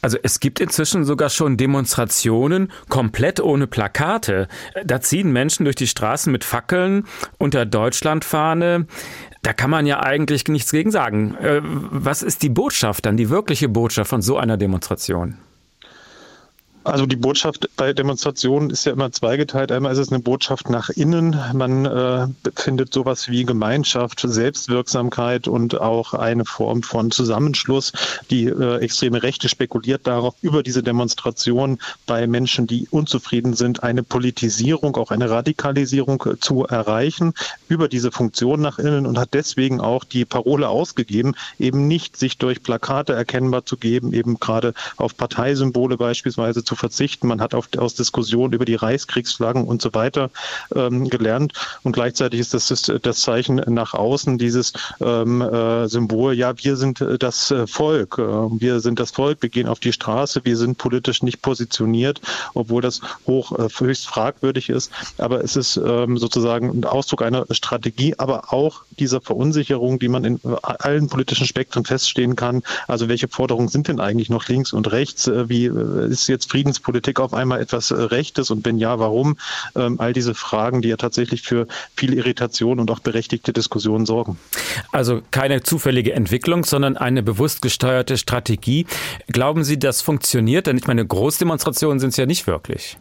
Also es gibt inzwischen sogar schon Demonstrationen komplett ohne Plakate. Da ziehen Menschen durch die Straßen mit Fackeln unter Deutschlandfahne. Da kann man ja eigentlich nichts gegen sagen. Äh, was ist die Botschaft dann, die wirkliche Botschaft von so einer Demonstration? Also die Botschaft bei Demonstrationen ist ja immer zweigeteilt. Einmal ist es eine Botschaft nach innen. Man äh, findet sowas wie Gemeinschaft, Selbstwirksamkeit und auch eine Form von Zusammenschluss. Die äh, extreme Rechte spekuliert darauf, über diese Demonstration bei Menschen, die unzufrieden sind, eine Politisierung, auch eine Radikalisierung äh, zu erreichen über diese Funktion nach innen und hat deswegen auch die Parole ausgegeben, eben nicht sich durch Plakate erkennbar zu geben, eben gerade auf Parteisymbole beispielsweise verzichten. Man hat auf, aus Diskussionen über die Reichskriegsflaggen und so weiter ähm, gelernt. Und gleichzeitig ist das das, das Zeichen nach außen, dieses ähm, äh, Symbol, ja, wir sind äh, das äh, Volk, äh, wir sind das Volk, wir gehen auf die Straße, wir sind politisch nicht positioniert, obwohl das hoch höchst fragwürdig ist. Aber es ist ähm, sozusagen ein Ausdruck einer Strategie, aber auch dieser Verunsicherung, die man in allen politischen Spektren feststehen kann. Also welche Forderungen sind denn eigentlich noch links und rechts? Wie ist jetzt Frieden Friedenspolitik auf einmal etwas äh, Rechtes und wenn ja, warum? Ähm, all diese Fragen, die ja tatsächlich für viel Irritation und auch berechtigte Diskussionen sorgen. Also keine zufällige Entwicklung, sondern eine bewusst gesteuerte Strategie. Glauben Sie, das funktioniert? Denn ich meine, Großdemonstrationen sind es ja nicht wirklich.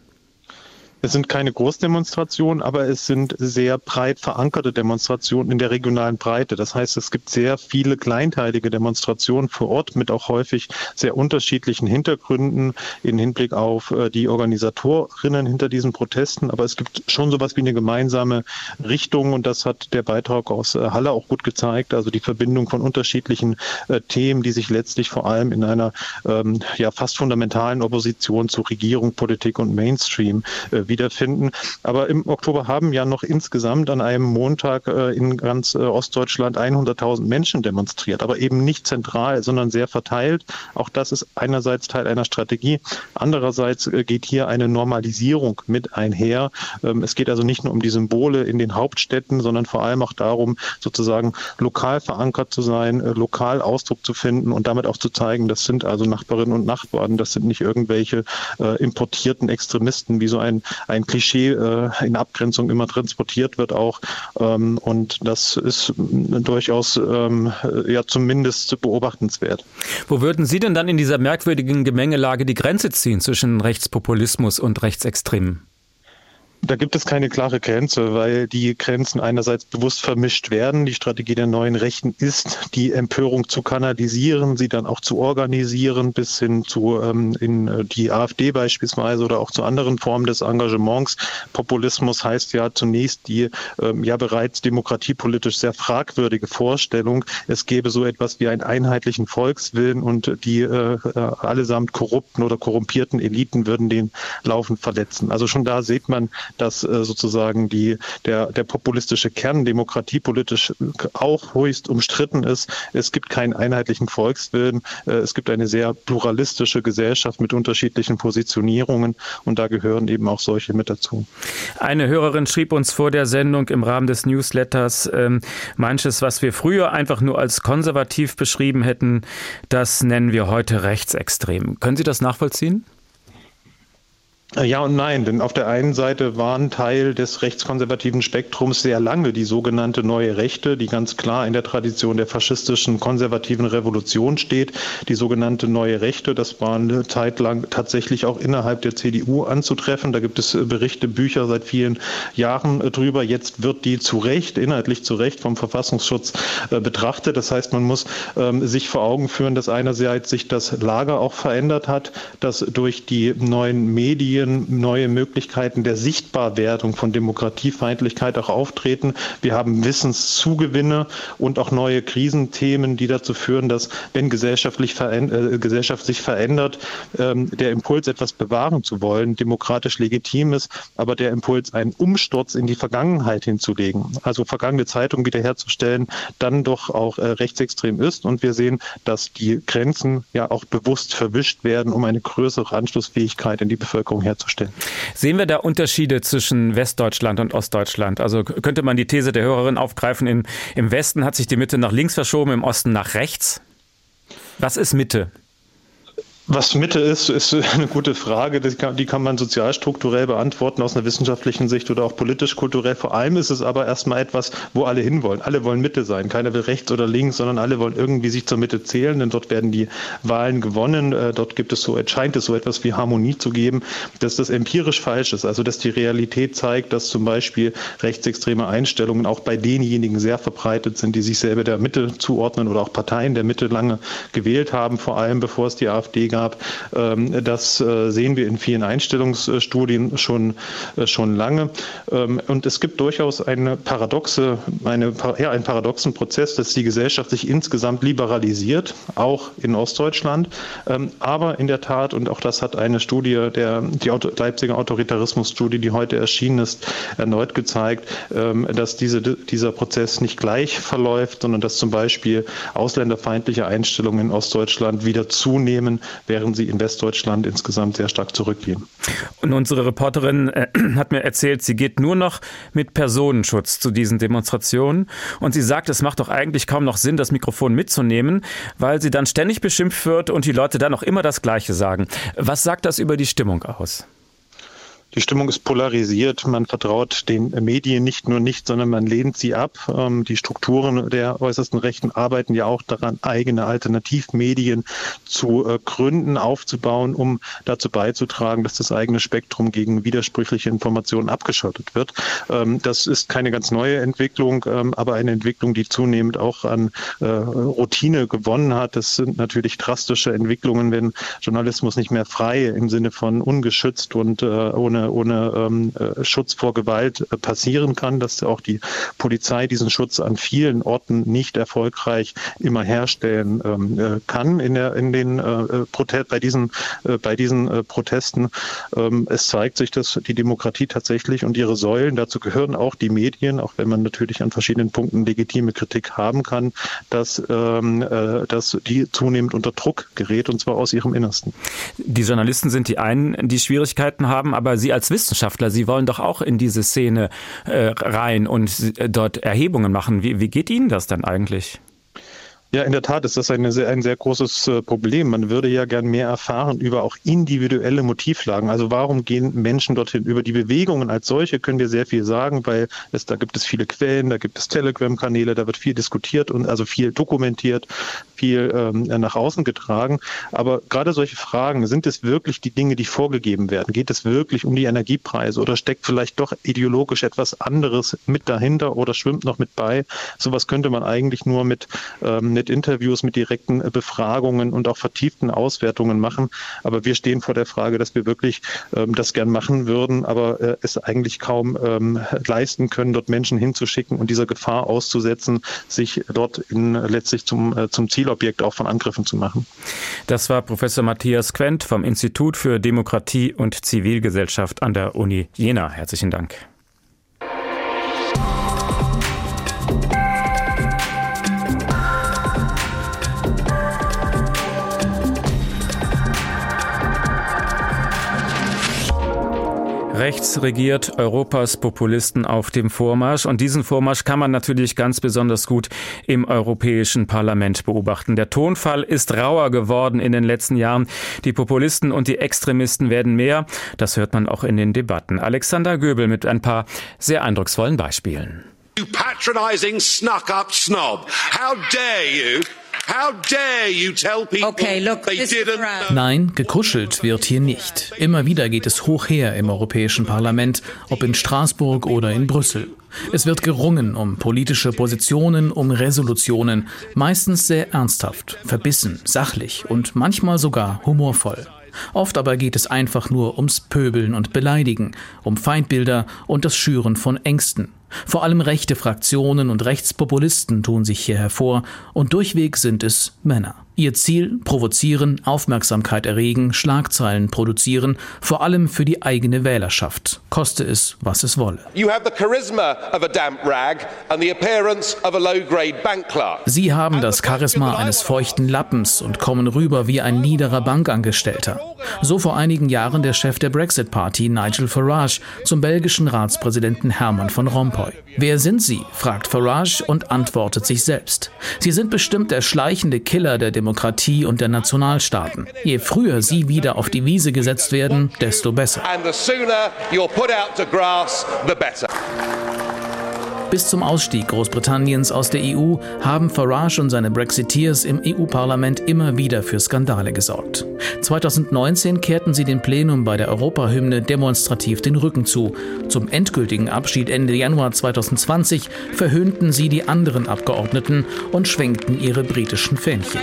Es sind keine Großdemonstrationen, aber es sind sehr breit verankerte Demonstrationen in der regionalen Breite. Das heißt, es gibt sehr viele kleinteilige Demonstrationen vor Ort mit auch häufig sehr unterschiedlichen Hintergründen in Hinblick auf äh, die Organisatorinnen hinter diesen Protesten. Aber es gibt schon sowas wie eine gemeinsame Richtung und das hat der Beitrag aus äh, Halle auch gut gezeigt. Also die Verbindung von unterschiedlichen äh, Themen, die sich letztlich vor allem in einer ähm, ja fast fundamentalen Opposition zu Regierung, Politik und Mainstream wiederfinden. Aber im Oktober haben ja noch insgesamt an einem Montag äh, in ganz äh, Ostdeutschland 100.000 Menschen demonstriert, aber eben nicht zentral, sondern sehr verteilt. Auch das ist einerseits Teil einer Strategie. Andererseits äh, geht hier eine Normalisierung mit einher. Ähm, es geht also nicht nur um die Symbole in den Hauptstädten, sondern vor allem auch darum, sozusagen lokal verankert zu sein, lokal Ausdruck zu finden und damit auch zu zeigen, das sind also Nachbarinnen und Nachbarn, das sind nicht irgendwelche importierten Extremisten, wie so ein ein Klischee äh, in Abgrenzung immer transportiert wird auch. Ähm, und das ist durchaus ähm, ja zumindest beobachtenswert. Wo würden Sie denn dann in dieser merkwürdigen Gemengelage die Grenze ziehen zwischen Rechtspopulismus und Rechtsextremen? Da gibt es keine klare Grenze, weil die Grenzen einerseits bewusst vermischt werden. Die Strategie der neuen Rechten ist, die Empörung zu kanalisieren, sie dann auch zu organisieren, bis hin zu ähm, in äh, die AfD beispielsweise oder auch zu anderen Formen des Engagements. Populismus heißt ja zunächst die ähm, ja bereits demokratiepolitisch sehr fragwürdige Vorstellung, es gäbe so etwas wie einen einheitlichen Volkswillen und die äh, äh allesamt korrupten oder korrumpierten Eliten würden den laufend verletzen. Also schon da sieht man, dass äh, sozusagen die, der, der populistische Kern demokratiepolitisch auch höchst umstritten ist. Es gibt keinen einheitlichen Volkswillen. Äh, es gibt eine sehr pluralistische Gesellschaft mit unterschiedlichen Positionierungen und da gehören eben auch solche mit dazu. Eine Hörerin schrieb uns vor der Sendung im Rahmen des Newsletters, ähm, manches, was wir früher einfach nur als konservativ beschrieben hätten, das nennen wir heute rechtsextrem. Können Sie das nachvollziehen? Äh, ja und nein, denn auf der einen Seite waren Teil des rechtskonservativen Spektrums sehr lange die sogenannte neue Rechte, die ganz klar in der Tradition der faschistischen konservativen Revolution steht. Die sogenannte neue Rechte, das war eine Zeit lang tatsächlich auch innerhalb der CDU anzutreffen. Da gibt es äh, Berichte, Bücher seit vielen Jahren äh, drüber. Jetzt wird die zu Recht, inhaltlich zu Recht vom Verfassungsschutz betrachtet. Das heißt, man muss ähm, sich vor Augen führen, dass einerseits sich das Lager auch verändert hat, dass durch die neuen Medien Medien neue Möglichkeiten der Sichtbarwerdung von Demokratiefeindlichkeit auch auftreten. Wir haben Wissenszugewinne und auch neue Krisenthemen, die dazu führen, dass, wenn gesellschaftlich äh, Gesellschaft sich verändert, ähm, der Impuls, etwas bewahren zu wollen, demokratisch legitim ist, aber der Impuls, einen Umsturz in die Vergangenheit hinzulegen, also vergangene Zeitung wiederherzustellen, dann doch auch äh, rechtsextrem ist. Und wir sehen, dass die Grenzen ja auch bewusst verwischt werden, um eine größere Anschlussfähigkeit in die Bevölkerung herzustellen. Sehen wir da Unterschiede zwischen Westdeutschland und Ostdeutschland? Also könnte man die These der Hörerin aufgreifen, in, im Westen hat sich die Mitte nach links verschoben, im Osten nach rechts? Was ist Mitte? Was Mitte ist, ist eine gute Frage. Die kann, die kann, man sozialstrukturell beantworten aus einer wissenschaftlichen Sicht oder auch politisch-kulturell. Vor allem ist es aber erstmal etwas, wo alle hinwollen. Alle wollen Mitte sein. Keiner will rechts oder links, sondern alle wollen irgendwie sich zur Mitte zählen, denn dort werden die Wahlen gewonnen. Äh, dort gibt es so, scheint es so etwas wie Harmonie zu geben, dass das empirisch falsch ist. Also, dass die Realität zeigt, dass zum Beispiel rechtsextreme Einstellungen auch bei denjenigen sehr verbreitet sind, die sich selber der Mitte zuordnen oder auch Parteien der Mitte lange gewählt haben, vor allem bevor es die AfD gab gab. Ähm, das äh, sehen wir in vielen Einstellungsstudien schon, äh, schon lange. Ähm, und es gibt durchaus eine paradoxe, eine, ja, einen paradoxen Prozess, dass die Gesellschaft sich insgesamt liberalisiert, auch in Ostdeutschland. Ähm, aber in der Tat, und auch das hat eine Studie, der, die Leipziger Autoritarismusstudie, die heute erschienen ist, erneut gezeigt, dass diese, dieser Prozess nicht gleich verläuft, sondern dass zum Beispiel ausländerfeindliche Einstellungen in Ostdeutschland wieder zunehmen, während sie in Westdeutschland insgesamt sehr stark zurückgehen. Und unsere Reporterin äh, hat mir erzählt, sie geht nur noch mit Personenschutz zu diesen Demonstrationen. Und sie sagt, es macht doch eigentlich kaum noch Sinn, das Mikrofon mitzunehmen, weil sie dann ständig beschimpft wird und die Leute dann auch immer das Gleiche sagen. Was sagt das über die Stimmung aus? Die Stimmung ist polarisiert. Man vertraut den Medien nicht nur nicht, sondern man lehnt sie ab. Ähm, die Strukturen der äußersten Rechten arbeiten ja auch daran, eigene Alternativmedien zu äh, gründen, aufzubauen, um dazu beizutragen, dass das eigene Spektrum gegen widersprüchliche Informationen abgeschottet wird. Ähm, das ist keine ganz neue Entwicklung, ähm, aber eine Entwicklung, die zunehmend auch an äh, Routine gewonnen hat. Das sind natürlich drastische Entwicklungen, wenn Journalismus nicht mehr frei im Sinne von ungeschützt und äh, ohne ohne, ohne ähm, äh, Schutz vor Gewalt äh, passieren kann, dass auch die Polizei diesen Schutz an vielen Orten nicht erfolgreich immer herstellen ähm, äh, kann in, der, in den äh, bei diesen, äh, bei diesen äh, Protesten. Ähm, es zeigt sich, dass die Demokratie tatsächlich und ihre Säulen, dazu gehören auch die Medien, auch wenn man natürlich an verschiedenen Punkten legitime Kritik haben kann, dass, ähm, äh, dass die zunehmend unter Druck gerät und zwar aus ihrem Innersten. Die Journalisten sind die einen, die Schwierigkeiten haben, aber Sie Sie als Wissenschaftler, Sie wollen doch auch in diese Szene äh, rein und äh, dort Erhebungen machen. Wie, wie geht Ihnen das dann eigentlich? Ja, in der Tat ist das eine ein sehr großes äh, Problem. Man würde ja gern mehr erfahren über auch individuelle Motivlagen. Also warum gehen Menschen dorthin? Über die Bewegungen als solche können wir sehr viel sagen, weil es, da gibt es viele Quellen, da gibt es Telegram-Kanäle, da wird viel diskutiert und also viel dokumentiert, viel ähm, nach außen getragen. Aber gerade solche Fragen, sind es wirklich die Dinge, die vorgegeben werden? Geht es wirklich um die Energiepreise oder steckt vielleicht doch ideologisch etwas anderes mit dahinter oder schwimmt noch mit bei? Sowas könnte man eigentlich nur mit, ähm, mit Interviews, mit direkten äh, Befragungen und auch vertieften Auswertungen machen. Aber wir stehen vor der Frage, dass wir wirklich ähm, das gern machen würden, aber äh, es eigentlich kaum ähm, leisten können, dort Menschen hinzuschicken und dieser Gefahr auszusetzen, sich dort in, letztlich zum, äh, zum Zielobjekt auch von Angriffen zu machen. Das war Professor Matthias Quent vom Institut für Demokratie und Zivilgesellschaft an der Uni Jena. Herzlichen Dank. Rechts regiert Europas Populisten auf dem Vormarsch und diesen Vormarsch kann man natürlich ganz besonders gut im Europäischen Parlament beobachten. Der Tonfall ist rauer geworden in den letzten Jahren. Die Populisten und die Extremisten werden mehr. Das hört man auch in den Debatten. Alexander Göbel mit ein paar sehr eindrucksvollen Beispielen. You patronizing snuck-up snob. How dare you Nein, gekuschelt wird hier nicht. Immer wieder geht es hoch her im Europäischen Parlament, ob in Straßburg oder in Brüssel. Es wird gerungen um politische Positionen, um Resolutionen, meistens sehr ernsthaft, verbissen, sachlich und manchmal sogar humorvoll. Oft aber geht es einfach nur ums Pöbeln und Beleidigen, um Feindbilder und das Schüren von Ängsten. Vor allem rechte Fraktionen und Rechtspopulisten tun sich hier hervor, und durchweg sind es Männer. Ihr Ziel provozieren, Aufmerksamkeit erregen, Schlagzeilen produzieren, vor allem für die eigene Wählerschaft, koste es, was es wolle. Sie haben das Charisma eines feuchten Lappens und kommen rüber wie ein niederer Bankangestellter. So vor einigen Jahren der Chef der Brexit Party Nigel Farage zum belgischen Ratspräsidenten Hermann von Rompuy. Wer sind Sie? fragt Farage und antwortet sich selbst. Sie sind bestimmt der schleichende Killer der Demokratie und der Nationalstaaten. Je früher sie wieder auf die Wiese gesetzt werden, desto besser. Bis zum Ausstieg Großbritanniens aus der EU haben Farage und seine Brexiteers im EU-Parlament immer wieder für Skandale gesorgt. 2019 kehrten sie dem Plenum bei der Europahymne demonstrativ den Rücken zu. Zum endgültigen Abschied Ende Januar 2020 verhöhnten sie die anderen Abgeordneten und schwenkten ihre britischen Fähnchen.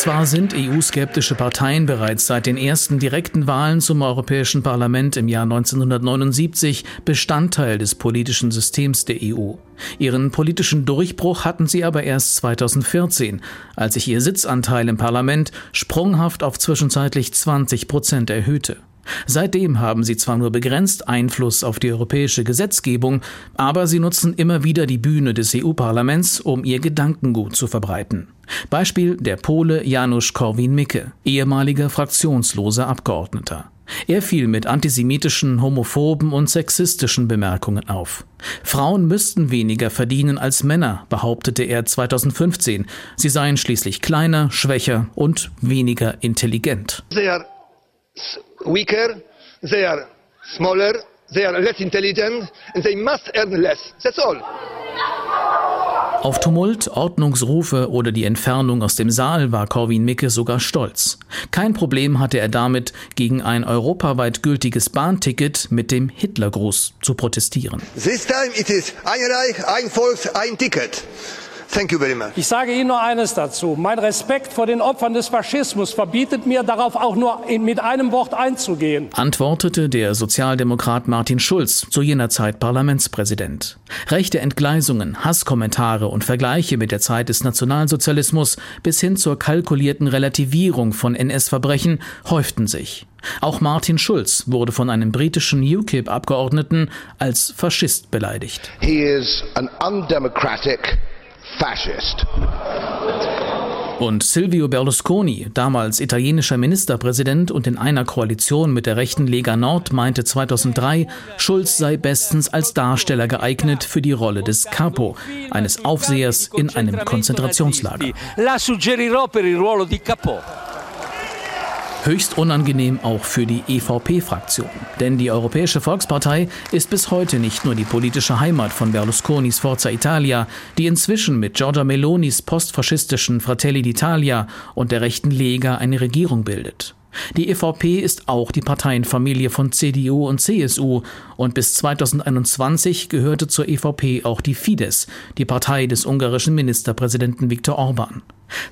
Zwar sind EU-skeptische Parteien bereits seit den ersten direkten Wahlen zum Europäischen Parlament im Jahr 1979 Bestandteil des politischen Systems der EU. Ihren politischen Durchbruch hatten sie aber erst 2014, als sich ihr Sitzanteil im Parlament sprunghaft auf zwischenzeitlich 20 Prozent erhöhte. Seitdem haben sie zwar nur begrenzt Einfluss auf die europäische Gesetzgebung, aber sie nutzen immer wieder die Bühne des EU-Parlaments, um ihr Gedankengut zu verbreiten. Beispiel der Pole Janusz Korwin-Mikke, ehemaliger fraktionsloser Abgeordneter. Er fiel mit antisemitischen, homophoben und sexistischen Bemerkungen auf. Frauen müssten weniger verdienen als Männer, behauptete er 2015. Sie seien schließlich kleiner, schwächer und weniger intelligent. Sehr weaker, they are smaller, they are less intelligent, and they must earn less. That's all. Auf Tumult, Ordnungsrufe oder die Entfernung aus dem Saal war Corwin Mikke sogar stolz. Kein Problem hatte er damit, gegen ein europaweit gültiges Bahnticket mit dem Hitlergruß zu protestieren. This time it is ein Reich, ein Volk, ein Ticket. Thank you very much. Ich sage Ihnen nur eines dazu. Mein Respekt vor den Opfern des Faschismus verbietet mir, darauf auch nur mit einem Wort einzugehen. Antwortete der Sozialdemokrat Martin Schulz, zu jener Zeit Parlamentspräsident. Rechte Entgleisungen, Hasskommentare und Vergleiche mit der Zeit des Nationalsozialismus bis hin zur kalkulierten Relativierung von NS-Verbrechen häuften sich. Auch Martin Schulz wurde von einem britischen UKIP-Abgeordneten als Faschist beleidigt. He is an undemocratic fascist. Und Silvio Berlusconi, damals italienischer Ministerpräsident und in einer Koalition mit der rechten Lega Nord, meinte 2003, Schulz sei bestens als Darsteller geeignet für die Rolle des Capo, eines Aufsehers in einem Konzentrationslager. La suggerirò per il ruolo di Capo. Höchst unangenehm auch für die EVP-Fraktion. Denn die Europäische Volkspartei ist bis heute nicht nur die politische Heimat von Berlusconis Forza Italia, die inzwischen mit Giorgia Melonis postfaschistischen Fratelli d'Italia und der rechten Lega eine Regierung bildet. Die EVP ist auch die Parteienfamilie von CDU und CSU und bis 2021 gehörte zur EVP auch die Fidesz, die Partei des ungarischen Ministerpräsidenten Viktor Orban.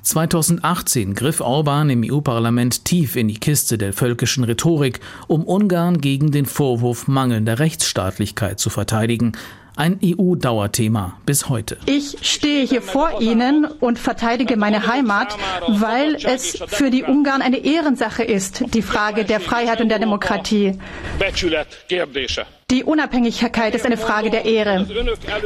2018 griff Orban im EU-Parlament tief in die Kiste der völkischen Rhetorik, um Ungarn gegen den Vorwurf mangelnder Rechtsstaatlichkeit zu verteidigen, ein EU-Dauerthema bis heute. Ich stehe hier vor Ihnen und verteidige meine Heimat, weil es für die Ungarn eine Ehrensache ist, die Frage der Freiheit und der Demokratie. Die Unabhängigkeit ist eine Frage der Ehre.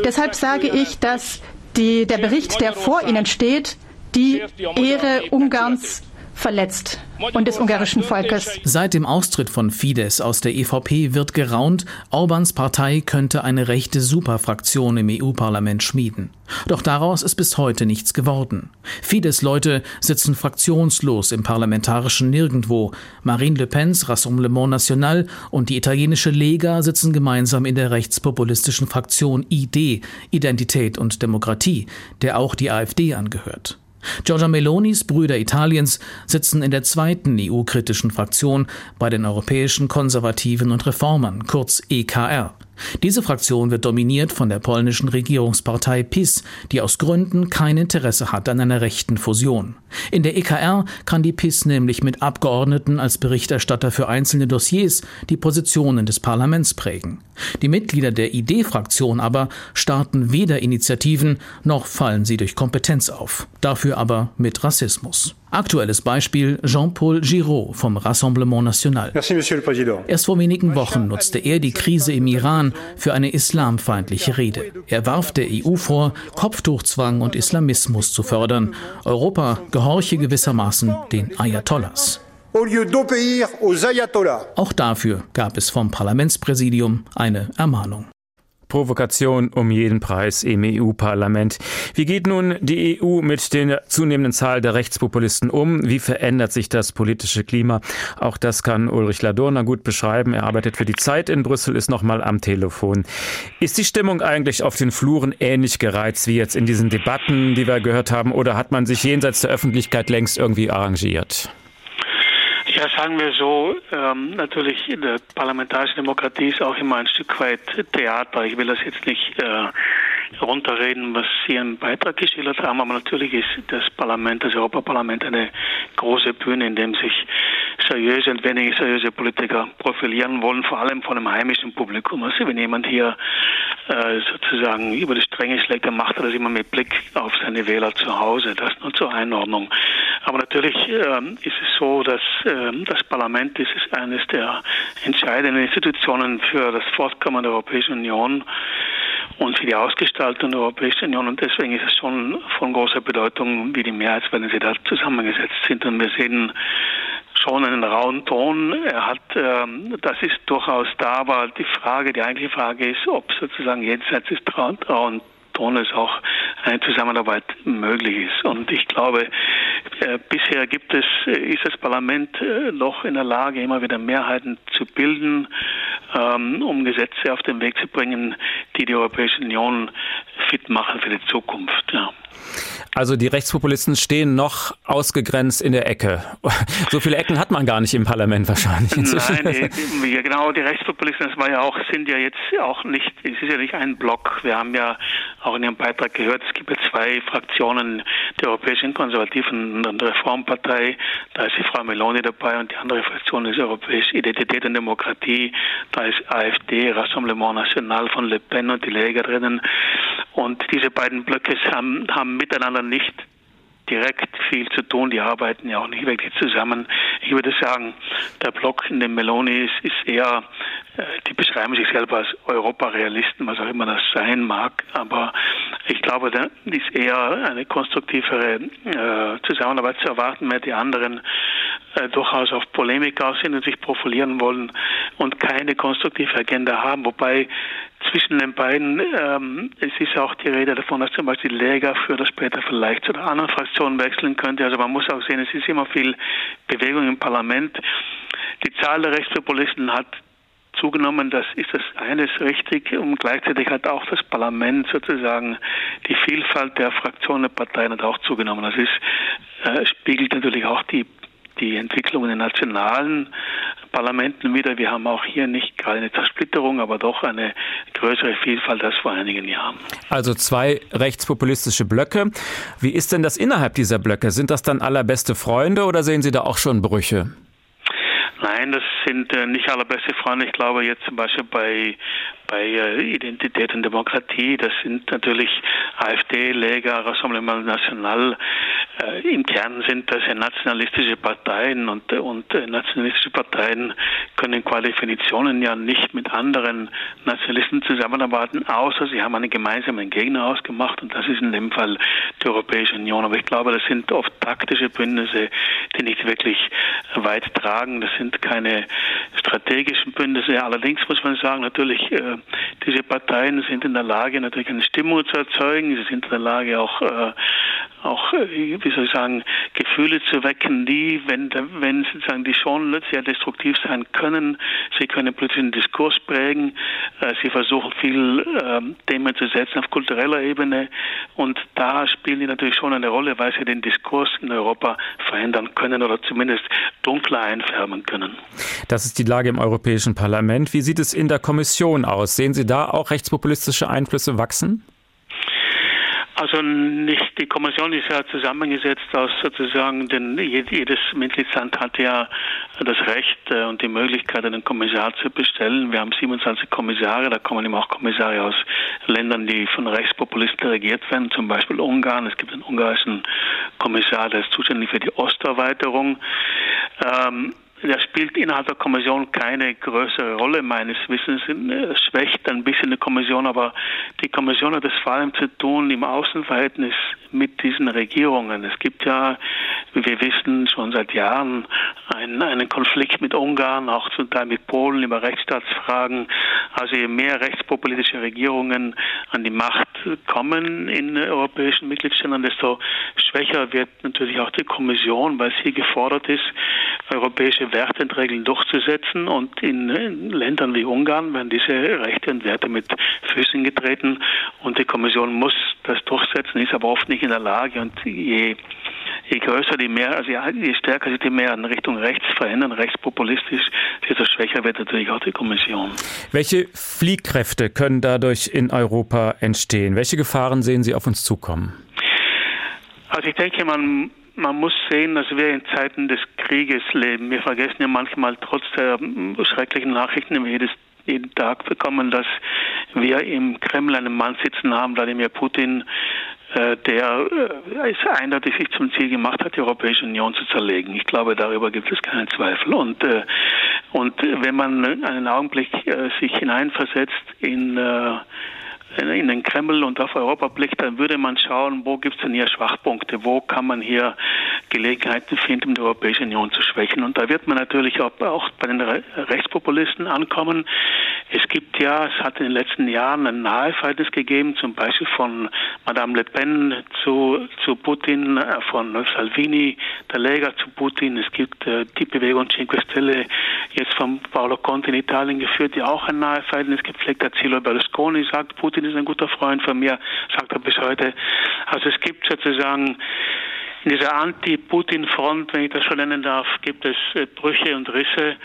Deshalb sage ich, dass die, der Bericht, der vor Ihnen steht, die Ehre Ungarns verletzt und des ungarischen Volkes. Seit dem Austritt von Fidesz aus der EVP wird geraunt, Orbans Partei könnte eine rechte Superfraktion im EU-Parlament schmieden. Doch daraus ist bis heute nichts geworden. Fidesz-Leute sitzen fraktionslos im parlamentarischen Nirgendwo. Marine Le Pens Rassemblement National und die italienische Lega sitzen gemeinsam in der rechtspopulistischen Fraktion ID, Identität und Demokratie, der auch die AfD angehört. Giorgia Melonis Brüder Italiens sitzen in der zweiten EU-kritischen Fraktion bei den europäischen Konservativen und Reformern, kurz EKR. Diese Fraktion wird dominiert von der polnischen Regierungspartei PiS, die aus Gründen kein Interesse hat an einer rechten Fusion. In der EKR kann die PiS nämlich mit Abgeordneten als Berichterstatter für einzelne Dossiers die Positionen des Parlaments prägen. Die Mitglieder der ID-Fraktion aber starten weder Initiativen noch fallen sie durch Kompetenz auf, dafür aber mit Rassismus. Aktuelles Beispiel Jean-Paul Giraud vom Rassemblement National. Erst vor wenigen Wochen nutzte er die Krise im Iran für eine islamfeindliche Rede. Er warf der EU vor, Kopftuchzwang und Islamismus zu fördern. Europa gehorche gewissermaßen den Ayatollahs. Auch dafür gab es vom Parlamentspräsidium eine Ermahnung. Provokation um jeden Preis im EU-Parlament. Wie geht nun die EU mit der zunehmenden Zahl der Rechtspopulisten um? Wie verändert sich das politische Klima? Auch das kann Ulrich Ladurna gut beschreiben. Er arbeitet für die Zeit in Brüssel, ist nochmal am Telefon. Ist die Stimmung eigentlich auf den Fluren ähnlich gereizt wie jetzt in diesen Debatten, die wir gehört haben, oder hat man sich jenseits der Öffentlichkeit längst irgendwie arrangiert? Ja, sagen wir so, ähm, natürlich in der parlamentarischen Demokratie ist auch immer ein Stück weit Theater. Ich will das jetzt nicht äh, runterreden, was Sie im Beitrag geschildert haben, aber natürlich ist das Parlament, das Europaparlament eine große Bühne, in dem sich seriöse und weniger seriöse Politiker profilieren wollen, vor allem von einem heimischen Publikum. Also wenn jemand hier äh, sozusagen über die Stränge schlägt, dann macht er das immer mit Blick auf seine Wähler zu Hause. Das nur zur Einordnung. Aber natürlich ähm, ist es so, dass ähm, das Parlament ist, ist eines der entscheidenden Institutionen für das Fortkommen der Europäischen Union und für die Ausgestaltung der Europäischen Union. Und deswegen ist es schon von großer Bedeutung, wie die Mehrheitswellen sie da zusammengesetzt sind. Und wir sehen schon einen rauen Ton. Er hat, ähm, das ist durchaus da, aber die Frage, die eigentliche Frage ist, ob sozusagen jenseits des rauen Tones auch eine Zusammenarbeit möglich ist. Und ich glaube, äh, bisher gibt es, äh, ist das Parlament äh, noch in der Lage, immer wieder Mehrheiten zu bilden, ähm, um Gesetze auf den Weg zu bringen, die die Europäische Union fit machen für die Zukunft. Ja. Also die Rechtspopulisten stehen noch ausgegrenzt in der Ecke. So viele Ecken hat man gar nicht im Parlament wahrscheinlich. Inzwischen. Nein, die, genau, die Rechtspopulisten, das war ja auch, sind ja jetzt auch nicht, es ist ja nicht ein Block. Wir haben ja auch in Ihrem Beitrag gehört, es gibt ja zwei Fraktionen der Europäischen Konservativen und Reformpartei. Da ist die Frau Meloni dabei und die andere Fraktion ist Europäische Identität und Demokratie. Da ist AfD, Rassemblement National von Le Pen und die Lega drinnen. Und diese beiden Blöcke haben, haben miteinander nicht direkt viel zu tun. Die arbeiten ja auch nicht wirklich zusammen. Ich würde sagen, der Block in dem Meloni ist, ist eher, äh, die beschreiben sich selber als Europarealisten, was auch immer das sein mag. Aber ich glaube, da ist eher eine konstruktivere äh, Zusammenarbeit zu erwarten, weil die anderen äh, durchaus auf Polemik aus sind und sich profilieren wollen und keine konstruktive Agenda haben. Wobei zwischen den beiden, ähm, es ist auch die Rede davon, dass zum Beispiel Lega für das später vielleicht zu einer anderen Fraktion wechseln könnte. Also man muss auch sehen, es ist immer viel Bewegung im Parlament. Die Zahl der Rechtspopulisten hat zugenommen, das ist das eines richtig und gleichzeitig hat auch das Parlament sozusagen die Vielfalt der Fraktionen, der Parteien hat auch zugenommen. Das ist, äh, spiegelt natürlich auch die die Entwicklung in den nationalen Parlamenten wieder. Wir haben auch hier nicht gerade eine Zersplitterung, aber doch eine größere Vielfalt als vor einigen Jahren. Also zwei rechtspopulistische Blöcke. Wie ist denn das innerhalb dieser Blöcke? Sind das dann allerbeste Freunde oder sehen Sie da auch schon Brüche? Nein, das sind äh, nicht allerbeste Freunde. Ich glaube jetzt zum Beispiel bei bei äh, Identität und Demokratie, das sind natürlich AfD, Lega, Rassemblement National. Äh, Im Kern sind das ja nationalistische Parteien und, und äh, nationalistische Parteien können qua Definitionen ja nicht mit anderen Nationalisten zusammenarbeiten, außer sie haben einen gemeinsamen Gegner ausgemacht und das ist in dem Fall die Europäische Union. Aber ich glaube, das sind oft taktische Bündnisse, die nicht wirklich weit tragen. Das sind keine strategischen Bündnisse. Allerdings muss man sagen, natürlich, äh, diese Parteien sind in der Lage, natürlich eine Stimmung zu erzeugen. Sie sind in der Lage, auch, äh, auch äh, wie soll ich sagen, Gefühle zu wecken, die, wenn, wenn sozusagen die schon sehr destruktiv sein können, sie können plötzlich einen Diskurs prägen. Äh, sie versuchen viel ähm, Themen zu setzen auf kultureller Ebene. Und da spielen die natürlich schon eine Rolle, weil sie den Diskurs in Europa verändern können oder zumindest dunkler einfärben können. Das ist die Lage im Europäischen Parlament. Wie sieht es in der Kommission aus? Sehen Sie da auch rechtspopulistische Einflüsse wachsen? Also nicht, die Kommission ist ja zusammengesetzt aus sozusagen, denn jedes Mitgliedsland hat ja das Recht äh, und die Möglichkeit, einen Kommissar zu bestellen. Wir haben 27 Kommissare, da kommen eben auch Kommissare aus Ländern, die von Rechtspopulisten regiert werden, zum Beispiel Ungarn. Es gibt einen ungarischen Kommissar, der ist zuständig für die Osterweiterung. Ähm, der spielt innerhalb der Kommission keine größere Rolle meines Wissens. Es schwächt ein bisschen die Kommission, aber die Kommission hat es vor allem zu tun im Außenverhältnis mit diesen Regierungen. Es gibt ja, wie wir wissen, schon seit Jahren einen, einen Konflikt mit Ungarn, auch zum Teil mit Polen über Rechtsstaatsfragen. Also je mehr rechtspopulistische Regierungen an die Macht kommen in europäischen Mitgliedstaaten, desto schwächer wird natürlich auch die Kommission, weil sie gefordert ist, europäische und Regeln durchzusetzen. Und in, in Ländern wie Ungarn werden diese Rechte und Werte mit Füßen getreten. Und die Kommission muss das durchsetzen, ist aber oft nicht in der Lage. Und je je größer die mehr, also je stärker sich die mehr in Richtung rechts verändern, rechtspopulistisch, desto schwächer wird natürlich auch die Kommission. Welche Fliehkräfte können dadurch in Europa entstehen? Welche Gefahren sehen Sie auf uns zukommen? Also ich denke, man man muss sehen, dass wir in Zeiten des Krieges leben. Wir vergessen ja manchmal trotz der schrecklichen Nachrichten, die wir jedes, jeden Tag bekommen, dass wir im Kreml einen Mann sitzen haben, Wladimir Putin, äh, der äh, es eindeutig sich zum Ziel gemacht hat, die Europäische Union zu zerlegen. Ich glaube, darüber gibt es keinen Zweifel. Und, äh, und wenn man einen Augenblick sich hineinversetzt in in den Kreml und auf Europa blickt, dann würde man schauen, wo gibt es denn hier Schwachpunkte, wo kann man hier Gelegenheiten finden, um die Europäische Union zu schwächen. Und da wird man natürlich auch, auch bei den Rechtspopulisten ankommen. Es gibt ja, es hat in den letzten Jahren ein Naheverhältnis gegeben, zum Beispiel von Madame Le Pen zu, zu Putin, äh, von Salvini, der Lega zu Putin. Es gibt äh, die Bewegung Cinque Stelle, jetzt von Paolo Conte in Italien geführt, die auch ein Naheverhältnis gepflegt hat. Zilo Berlusconi sagt, Putin ist ein guter Freund von mir, sagt er bis heute. Also es gibt sozusagen in dieser Anti-Putin-Front, wenn ich das so nennen darf, gibt es äh, Brüche und Risse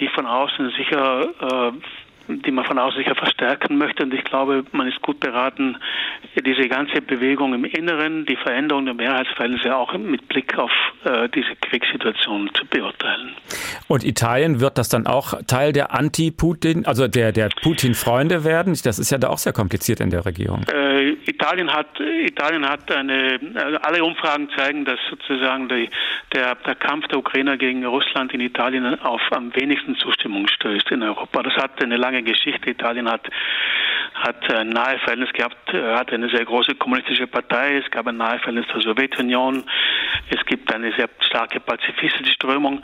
die von außen sicher äh, die man von außen sicher verstärken möchte. Und ich glaube, man ist gut beraten, diese ganze Bewegung im Inneren, die Veränderung der Mehrheitsverhältnisse auch mit Blick auf äh, diese Kriegssituation zu beurteilen. Und Italien wird das dann auch Teil der Anti-Putin, also der, der Putin-Freunde werden? Das ist ja da auch sehr kompliziert in der Regierung. Äh, Italien hat, Italien hat eine, also alle Umfragen zeigen, dass sozusagen die, der, der Kampf der Ukrainer gegen Russland in Italien auf am wenigsten Zustimmung stößt in Europa. Das hat eine lange Geschichte. Italien hat, hat ein nahe Verhältnis gehabt, hat eine sehr große kommunistische Partei, es gab ein nahe Verhältnis zur Sowjetunion, es gibt eine sehr starke pazifistische Strömung.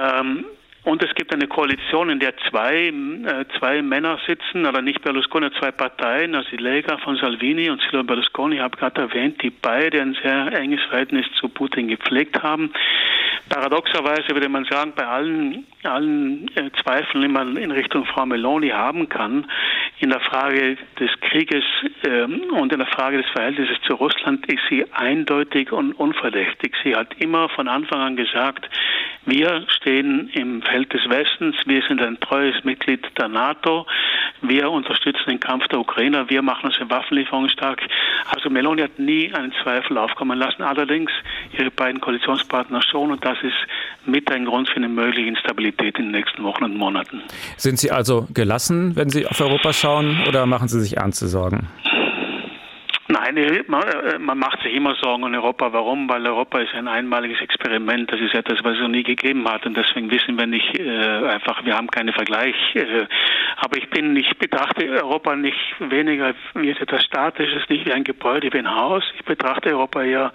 Ähm, Und es gibt eine Koalition, in der zwei, äh, zwei Männer sitzen, oder nicht Berlusconi, zwei Parteien, also die Lega von Salvini und Silvio Berlusconi, ich habe gerade erwähnt, die beide ein sehr enges Verhältnis zu Putin gepflegt haben. Paradoxerweise würde man sagen, bei allen, allen äh, Zweifeln, die man in Richtung Frau Meloni haben kann, in der Frage des Krieges äh, und in der Frage des Verhältnisses zu Russland ist sie eindeutig und unverdächtig. Sie hat immer von Anfang an gesagt, wir stehen im Feld des Westens, wir sind ein treues Mitglied der NATO, wir unterstützen den Kampf der Ukrainer, wir machen uns in Waffenlieferungen stark. Also Meloni hat nie einen Zweifel aufkommen lassen, allerdings ihre beiden Koalitionspartner schon und das ist mit ein Grund für eine mögliche Instabilität in den nächsten Wochen und Monaten. Sind Sie also gelassen, wenn Sie auf Europa schauen oder machen Sie sich ernste Sorgen? Nein, man, man, macht sich immer Sorgen um Europa. Warum? Weil Europa ist ein einmaliges Experiment. Das ist etwas, was es noch nie gegeben hat. Und deswegen wissen wir nicht äh, einfach, wir haben keinen Vergleich. Äh, aber ich bin, ich betrachte Europa nicht weniger wie etwas Statisches, nicht wie ein Gebäude, wie ein Haus. Ich betrachte Europa eher,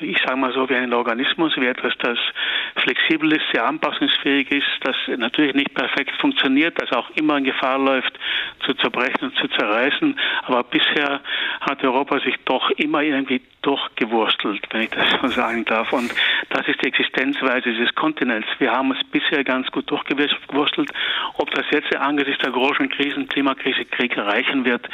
ich sage mal so, wie ein Organismus, wie etwas, das flexibel ist, sehr anpassungsfähig ist, das natürlich nicht perfekt funktioniert, das auch immer in Gefahr läuft, zu zerbrechen und zu zerreißen. Aber bisher hat Europa Sich doch immer irgendwie durchgewurstelt, wenn ich das so sagen darf. Und das ist die Existenzweise dieses Kontinents. Wir haben es bisher ganz gut durchgewurstelt. Ob das jetzt angesichts der großen Krisen, Klimakrise, Krieg erreichen wird,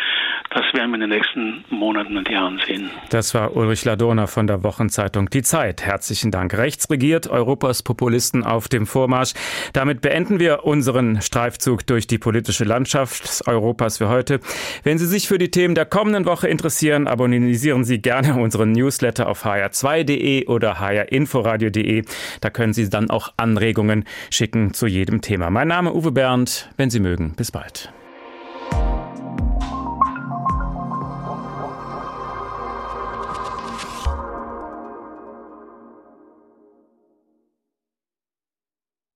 das werden wir in den nächsten Monaten und Jahren sehen. Das war Ulrich Ladurner von der Wochenzeitung Die Zeit. Herzlichen Dank. Rechts regiert Europas Populisten auf dem Vormarsch. Damit beenden wir unseren Streifzug durch die politische Landschaft Europas für heute. Wenn Sie sich für die Themen der kommenden Woche interessieren, abonnieren Sie gerne unsere unseren Newsletter auf hr2.de oder hrinforadio.de. Da können Sie dann auch Anregungen schicken zu jedem Thema. Mein Name Uwe Bernd. Wenn Sie mögen, bis bald.